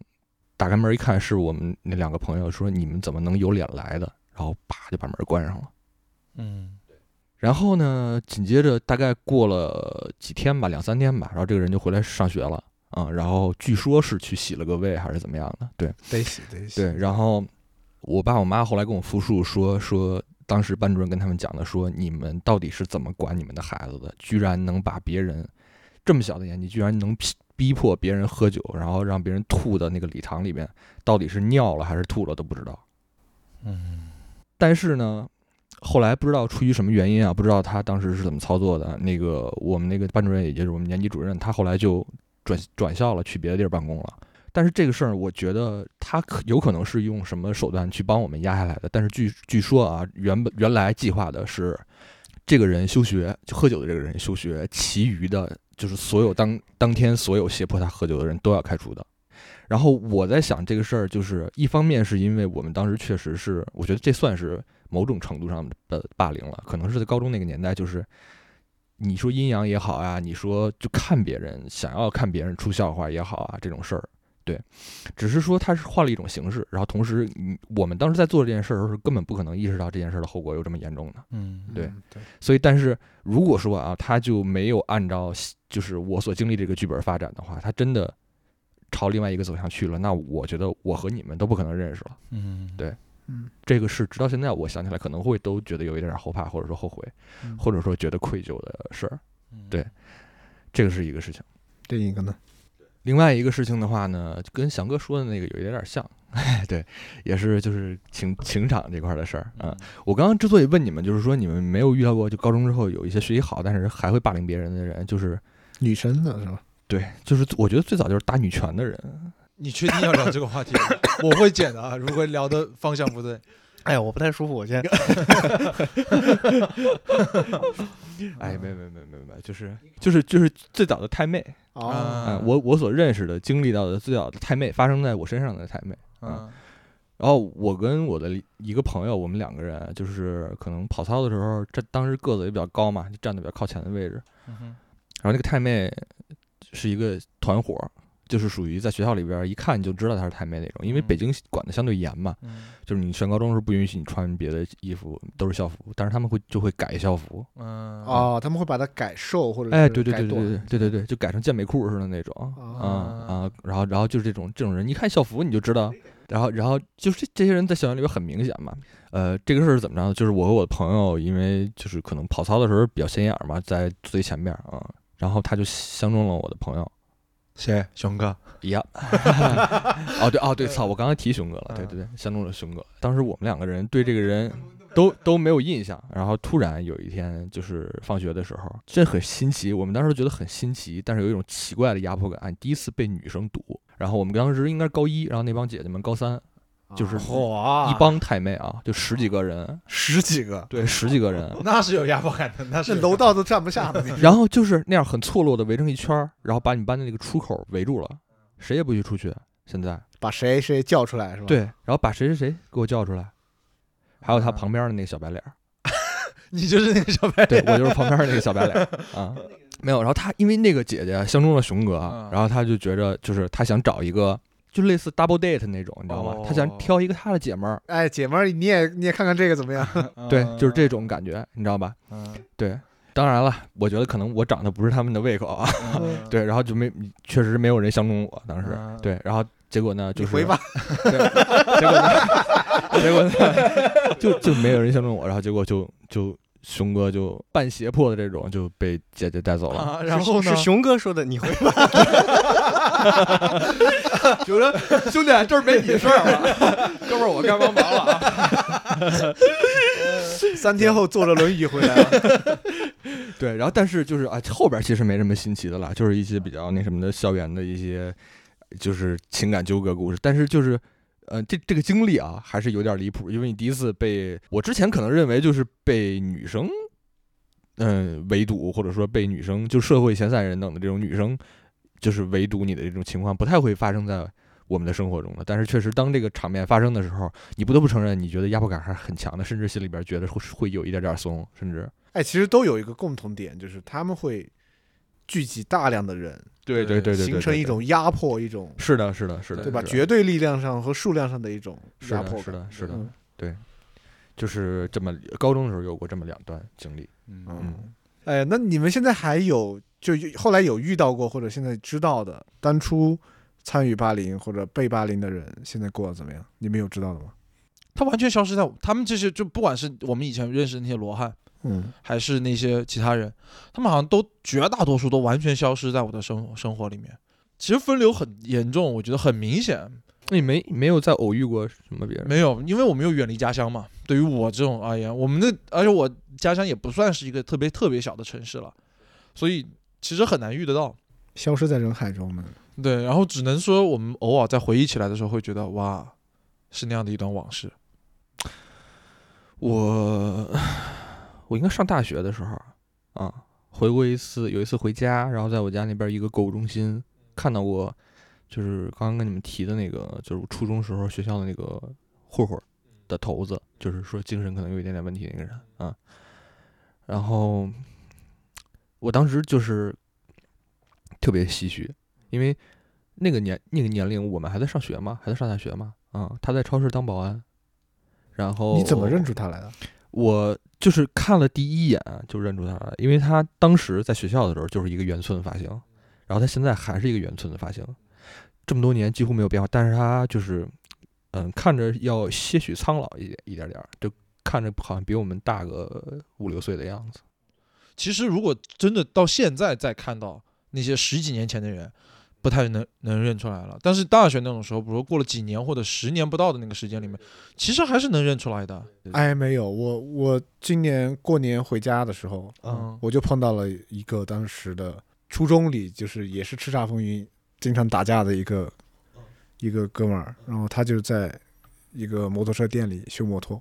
打开门一看，是我们那两个朋友，说你们怎么能有脸来的？然后啪就把门关上了。嗯然后呢，紧接着大概过了几天吧，两三天吧，然后这个人就回来上学了啊、然后据说是去洗了个胃还是怎么样的，对得洗得洗，对。然后我爸我妈后来跟我复述说说，当时班主任跟他们讲的说，你们到底是怎么管你们的孩子的？居然能把别人这么小的年纪，居然能逼逼迫别人喝酒，然后让别人吐的那个礼堂里边，到底是尿了还是吐了都不知道。嗯但是呢，后来不知道出于什么原因啊，不知道他当时是怎么操作的。那个我们那个班主任，也就是我们年级主任，他后来就转转校了，去别的地儿办公了。但是这个事儿，我觉得他可有可能是用什么手段去帮我们压下来的。但是据据说啊，原本原来计划的是，这个人休学，就喝酒的这个人休学，其余的就是所有当当天所有胁迫他喝酒的人都要开除的。然后我在想这个事儿，就是一方面是因为我们当时确实是，我觉得这算是某种程度上的霸凌了，可能是在高中那个年代，就是你说阴阳也好啊，你说就看别人想要看别人出笑话也好啊，这种事儿，对，只是说他是换了一种形式，然后同时，嗯，我们当时在做这件事儿的时候，根本不可能意识到这件事儿的后果有这么严重的。嗯对所以，但是如果说啊，他就没有按照就是我所经历这个剧本发展的话，他真的朝另外一个走向去了，那我觉得我和你们都不可能认识了。嗯对嗯这个是直到现在我想起来可能会都觉得有一点点后怕，或者说后悔，嗯或者说觉得愧疚的事儿。嗯对这个是一个事情。另一个呢，另外一个事情的话呢，跟翔哥说的那个有一点点像，<laughs> 对，也是就是情情场这块儿的事儿啊。我刚刚之所以问你们，就是说你们没有遇到过就高中之后有一些学习好，但是还会霸凌别人的人，就是女生的是吧？对，就是我觉得最早就是打女权的人。你确定要聊这个话题吗？<laughs> 我会剪的啊，如果聊的方向不对。哎呀，我不太舒服，我先。<laughs> 哎，没没没没没，就是就是就是最早的太妹哦，啊、嗯我我所认识的、经历到的最早的太妹发生在我身上的太妹啊。嗯然后我跟我的一个朋友，我们两个人就是可能跑操的时候，这当时个子也比较高嘛，就站的比较靠前的位置。嗯然后那个太妹是一个团伙，就是属于在学校里边一看就知道她是台妹那种，因为嗯北京管的相对严嘛，嗯就是你上高中是不允许你穿别的衣服，都是校服，但是他们会就会改校服。嗯哦，他们会把它改瘦或者哎，是对对对对对对对对，就改成健美裤似的那种啊啊啊，然后然后就是这种这种人，一看校服你就知道，然后然后就是这这些人在校园里边很明显嘛。呃，这个事儿是怎么着呢？就是我和我的朋友，因为就是可能跑操的时候比较显眼嘛，在最前面啊，然后他就相中了我的朋友。谁？熊哥。呀，<laughs> 哦对哦对，操！我刚才提熊哥了，对对对，相中了熊哥。当时我们两个人对这个人都都没有印象，然后突然有一天就是放学的时候，这很新奇，我们当时觉得很新奇，但是有一种奇怪的压迫感，第一次被女生堵。然后我们当时应该是高一，然后那帮姐姐们高三，就是哇，一帮太妹啊，就十几个人，十几个，对，十几个人，<laughs> 那是有压迫感的，那是楼道都站不下的那种。然后就是那样很错落的围成一圈儿，然后把你们班的那个出口围住了，谁也不许出去。现在把谁谁叫出来是吧？对，然后把谁谁谁给我叫出来，还有他旁边的那个小白脸儿，<laughs> 你就是那个小白 <laughs> 脸对我就是旁边那个小白脸儿啊。没有，然后他因为那个姐姐相中了熊哥，嗯然后他就觉着就是他想找一个就类似 double date 那种，你知道吗？他想哦挑一个他的姐们儿，哎，姐们儿，你也你也看看这个怎么样？<laughs> <laughs> 对，就是这种感觉，你知道吧？嗯。对，当然了，我觉得可能我长得不是他们的胃口啊，嗯 <laughs> 对，然后就没确实没有人相中我当时，嗯对，然后结果呢就是你回吧，对，结果呢，结果呢，就就没有人相中我，然后结果就就熊哥就半胁迫的这种就被姐姐带走了。啊，然后呢是？熊哥说的，你回吧。<laughs> 就说兄弟，这儿没你事儿了，<laughs> 哥们儿，我该帮忙了啊。<laughs> 三天后坐着轮椅回来了。对，然后但是就是啊，后边其实没什么新奇的了，就是一些比较那什么的校园的一些就是情感纠葛故事，但是就是。呃，这这个经历啊，还是有点离谱，因为你第一次被我之前可能认为就是被女生，嗯、围堵，或者说被女生就社会闲散人等的这种女生，就是围堵你的这种情况，不太会发生在我们的生活中了。但是确实，当这个场面发生的时候，你不得不承认，你觉得压迫感还是很强的，甚至心里边觉得会会有一点点松，甚至哎，其实都有一个共同点，就是他们会聚集大量的人，对对对对，形成一种压迫，一种是的，是的，是的，对吧？绝对力量上和数量上的一种，压迫感。是的，是的，对就是这么高中的时候有过这么两段经历。嗯嗯，哎，那你们现在还有就后来有遇到过或者现在知道的当初参与霸凌或者被霸凌的人，现在过得怎么样？你们有知道的吗？他完全消失在他们这些，就不管是我们以前认识的那些罗汉，嗯，还是那些其他人，他们好像都绝大多数都完全消失在我的生生活里面。其实分流很严重，我觉得很明显。那你没没有再偶遇过什么别人？没有，因为我没有远离家乡嘛。对于我这种而言，我们的而且我家乡也不算是一个特别特别小的城市了，所以其实很难遇得到。消失在人海中呢。对，然后只能说我们偶尔在回忆起来的时候，会觉得哇，是那样的一段往事。我我应该上大学的时候啊，回过一次，有一次回家，然后在我家那边一个购物中心看到过，就是刚刚跟你们提的那个，就是初中时候学校的那个混混的头子，就是说精神可能有一点点问题那个人啊。然后我当时就是特别唏嘘，因为那个年那个年龄我们还在上学嘛，还在上大学嘛，啊，他在超市当保安。然后你怎么认出他来的？我就是看了第一眼就认出他了，因为他当时在学校的时候就是一个圆寸发型，然后他现在还是一个圆寸的发型，这么多年几乎没有变化，但是他就是，嗯，看着要些许苍老一点一点点儿，就看着好像比我们大个五六岁的样子。其实如果真的到现在再看到那些十几年前的人，不太能能认出来了。但是大学那种时候，比如说过了几年或者十年不到的那个时间里面，其实还是能认出来的。哎，没有，我我今年过年回家的时候，嗯，我就碰到了一个当时的初中里，就是也是叱咤风云、经常打架的一个一个哥们儿，然后他就在一个摩托车店里修摩托，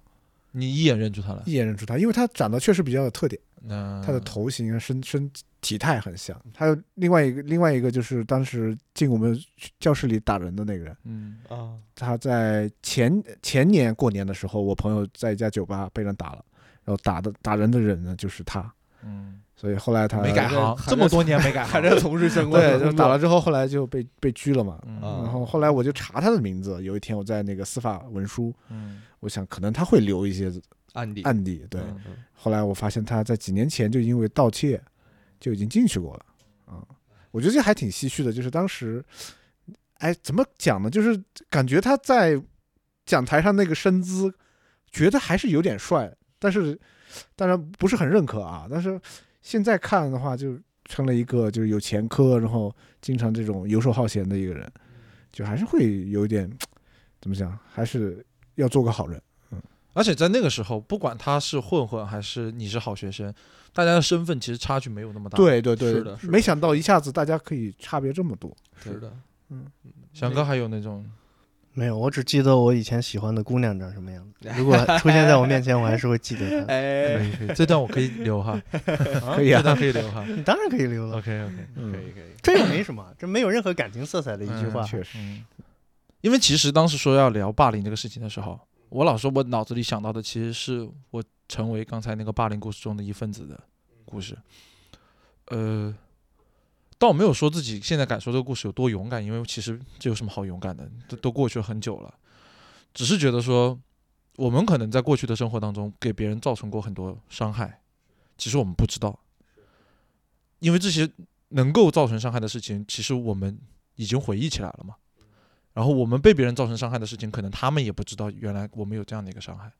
你一眼认出他来。一眼认出他，因为他长得确实比较有特点，嗯他的头型啊、身身体态很像。还有另外一个，另外一个就是当时进我们教室里打人的那个人，嗯。啊，他在前前年过年的时候，我朋友在一家酒吧被人打了，然后打的打人的人呢就是他，嗯，所以后来他没改行，这么多年没改 <laughs> 行，还在从事相关对，就打了之后，后来就被被拘了嘛。然后后来我就查他的名字，有一天我在那个司法文书，嗯，我想可能他会留一些案底，案底。对，嗯嗯后来我发现他在几年前就因为盗窃就已经进去过了。啊、我觉得这还挺唏嘘的，就是当时，哎，怎么讲呢？就是感觉他在讲台上那个身姿，觉得还是有点帅，但是当然不是很认可啊。但是现在看的话就，成了一个就是有前科，然后经常这种游手好闲的一个人，就还是会有一点 <tsk> 怎么讲，还是要做个好人。嗯。而且在那个时候，不管他是混混还是你是好学生，大家的身份其实差距没有那么大。，对对对，是的是的。没想到一下子大家可以差别这么多。是的，嗯。翔哥还有那种，没有，我只记得我以前喜欢的姑娘长什么样子。<laughs> 如果出现在我面前，我还是会记得她。<laughs> 可哎，以可以，这段我可以留哈，<laughs> 可以啊这段可以留哈。你当然可以留了，OK OK，嗯可以可以，这也没什么，这没有任何感情色彩的一句话。确实，嗯，因为其实当时说要聊霸凌这个事情的时候，我老说我脑子里想到的其实是我成为刚才那个霸凌故事中的一份子的故事。呃，但我没有说自己现在敢说这个故事有多勇敢，因为其实这有什么好勇敢的？都都过去了很久了，只是觉得说，我们可能在过去的生活当中给别人造成过很多伤害，其实我们不知道，因为这些能够造成伤害的事情，其实我们已经回忆起来了嘛。然后我们被别人造成伤害的事情，可能他们也不知道，原来我们有这样的一个伤害。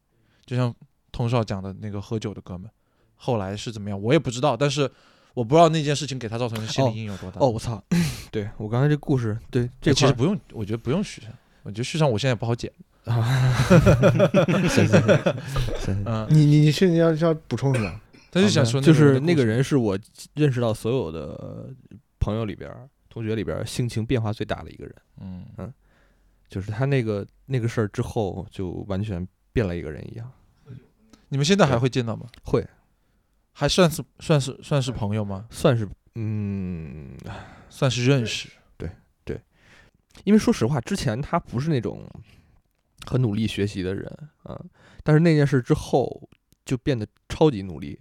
就像通少讲的那个喝酒的哥们，后来是怎么样，我也不知道。但是我不知道那件事情给他造成的心理阴影有多大。哦，我操，<clears throat> 对我刚才这故事，对这其实不用，我觉得不用续上。我觉得续上我现在也不好剪。<laughs> 行行行行，嗯，你你你现在要要补充什么？他就想说就是那个人是我认识到所有的朋友里边儿、同学里边儿性情变化最大的一个人，嗯就是他那个那个事儿之后，就完全变了一个人一样。你们现在还会见到吗？会还算是算是算是朋友吗？算是嗯，算是认识。对对因为说实话，之前他不是那种很努力学习的人啊，但是那件事之后就变得超级努力，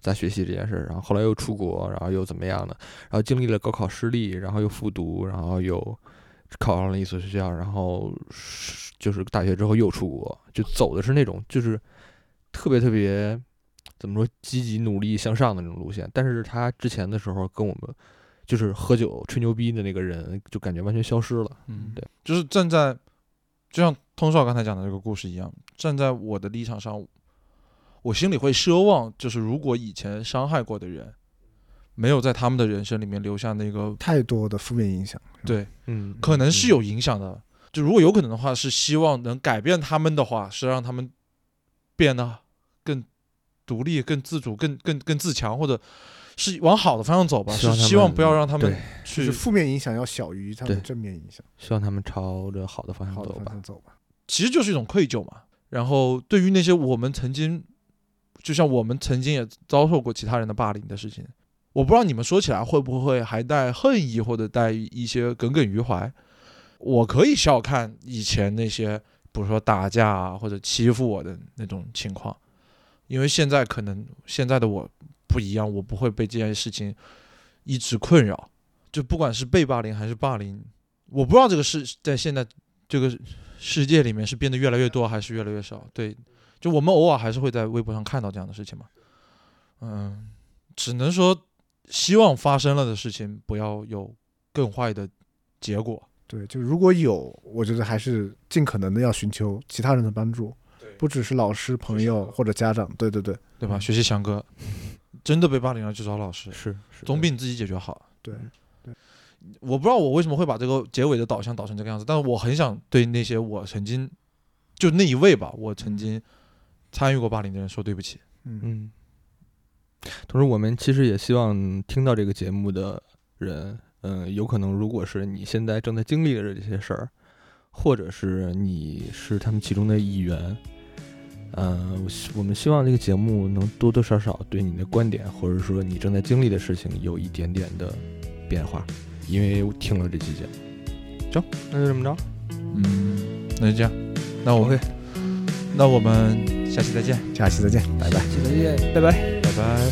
在学习这件事儿，然后后来又出国，然后又怎么样呢？然后经历了高考失利，然后又复读，然后又考上了一所学校，然后是就是大学之后又出国，就走的是那种就是特别特别怎么说积极努力向上的那种路线。但是他之前的时候跟我们就是喝酒吹牛逼的那个人，就感觉完全消失了。嗯，对，就是站在，就像通少刚才讲的这个故事一样，站在我的立场上，我心里会奢望，就是如果以前伤害过的人，没有在他们的人生里面留下那个，太多的负面影响。对，嗯，可能是有影响的。就如果有可能的话，是希望能改变他们的话，是让他们变得更独立、更自主、更更更自强，或者是往好的方向走吧。希望是希望不要让他们去是负面影响要小于它的正面影响，希望他们朝着好的方向走吧好的方向。走吧。其实就是一种愧疚嘛。然后对于那些我们曾经，就像我们曾经也遭受过其他人的霸凌的事情，我不知道你们说起来会不会还带恨意或者带一些耿耿于怀。我可以笑看以前那些，比如说打架啊或者欺负我的那种情况，因为现在可能现在的我不一样，我不会被这件事情一直困扰。就不管是被霸凌还是霸凌，我不知道这个事在现在这个世界里面是变得越来越多还是越来越少？对，就我们偶尔还是会在微博上看到这样的事情嘛。嗯，只能说希望发生了的事情不要有更坏的结果。对，就如果有，我觉得还是尽可能的要寻求其他人的帮助，不只是老师、朋友或者家长。对对对对吧？嗯学习翔哥，真的被霸凌了就找老师，是是总比你自己解决好。对对，我不知道我为什么会把这个结尾的导向导成这个样子，但是我很想对那些我曾经就那一位吧，我曾经参与过霸凌的人说对不起。嗯，嗯。同时，我们其实也希望听到这个节目的人，嗯、有可能如果是你现在正在经历的这些事儿，或者是你是他们其中的一员，嗯、我希我们希望这个节目能多多少少对你的观点，或者说你正在经历的事情有一点点的变化，因为我听了这期节目。行，那就这么着。嗯，那就这样，那我 OK，那我们下期再见，下期再见，拜拜。下期再见，拜拜。拜拜。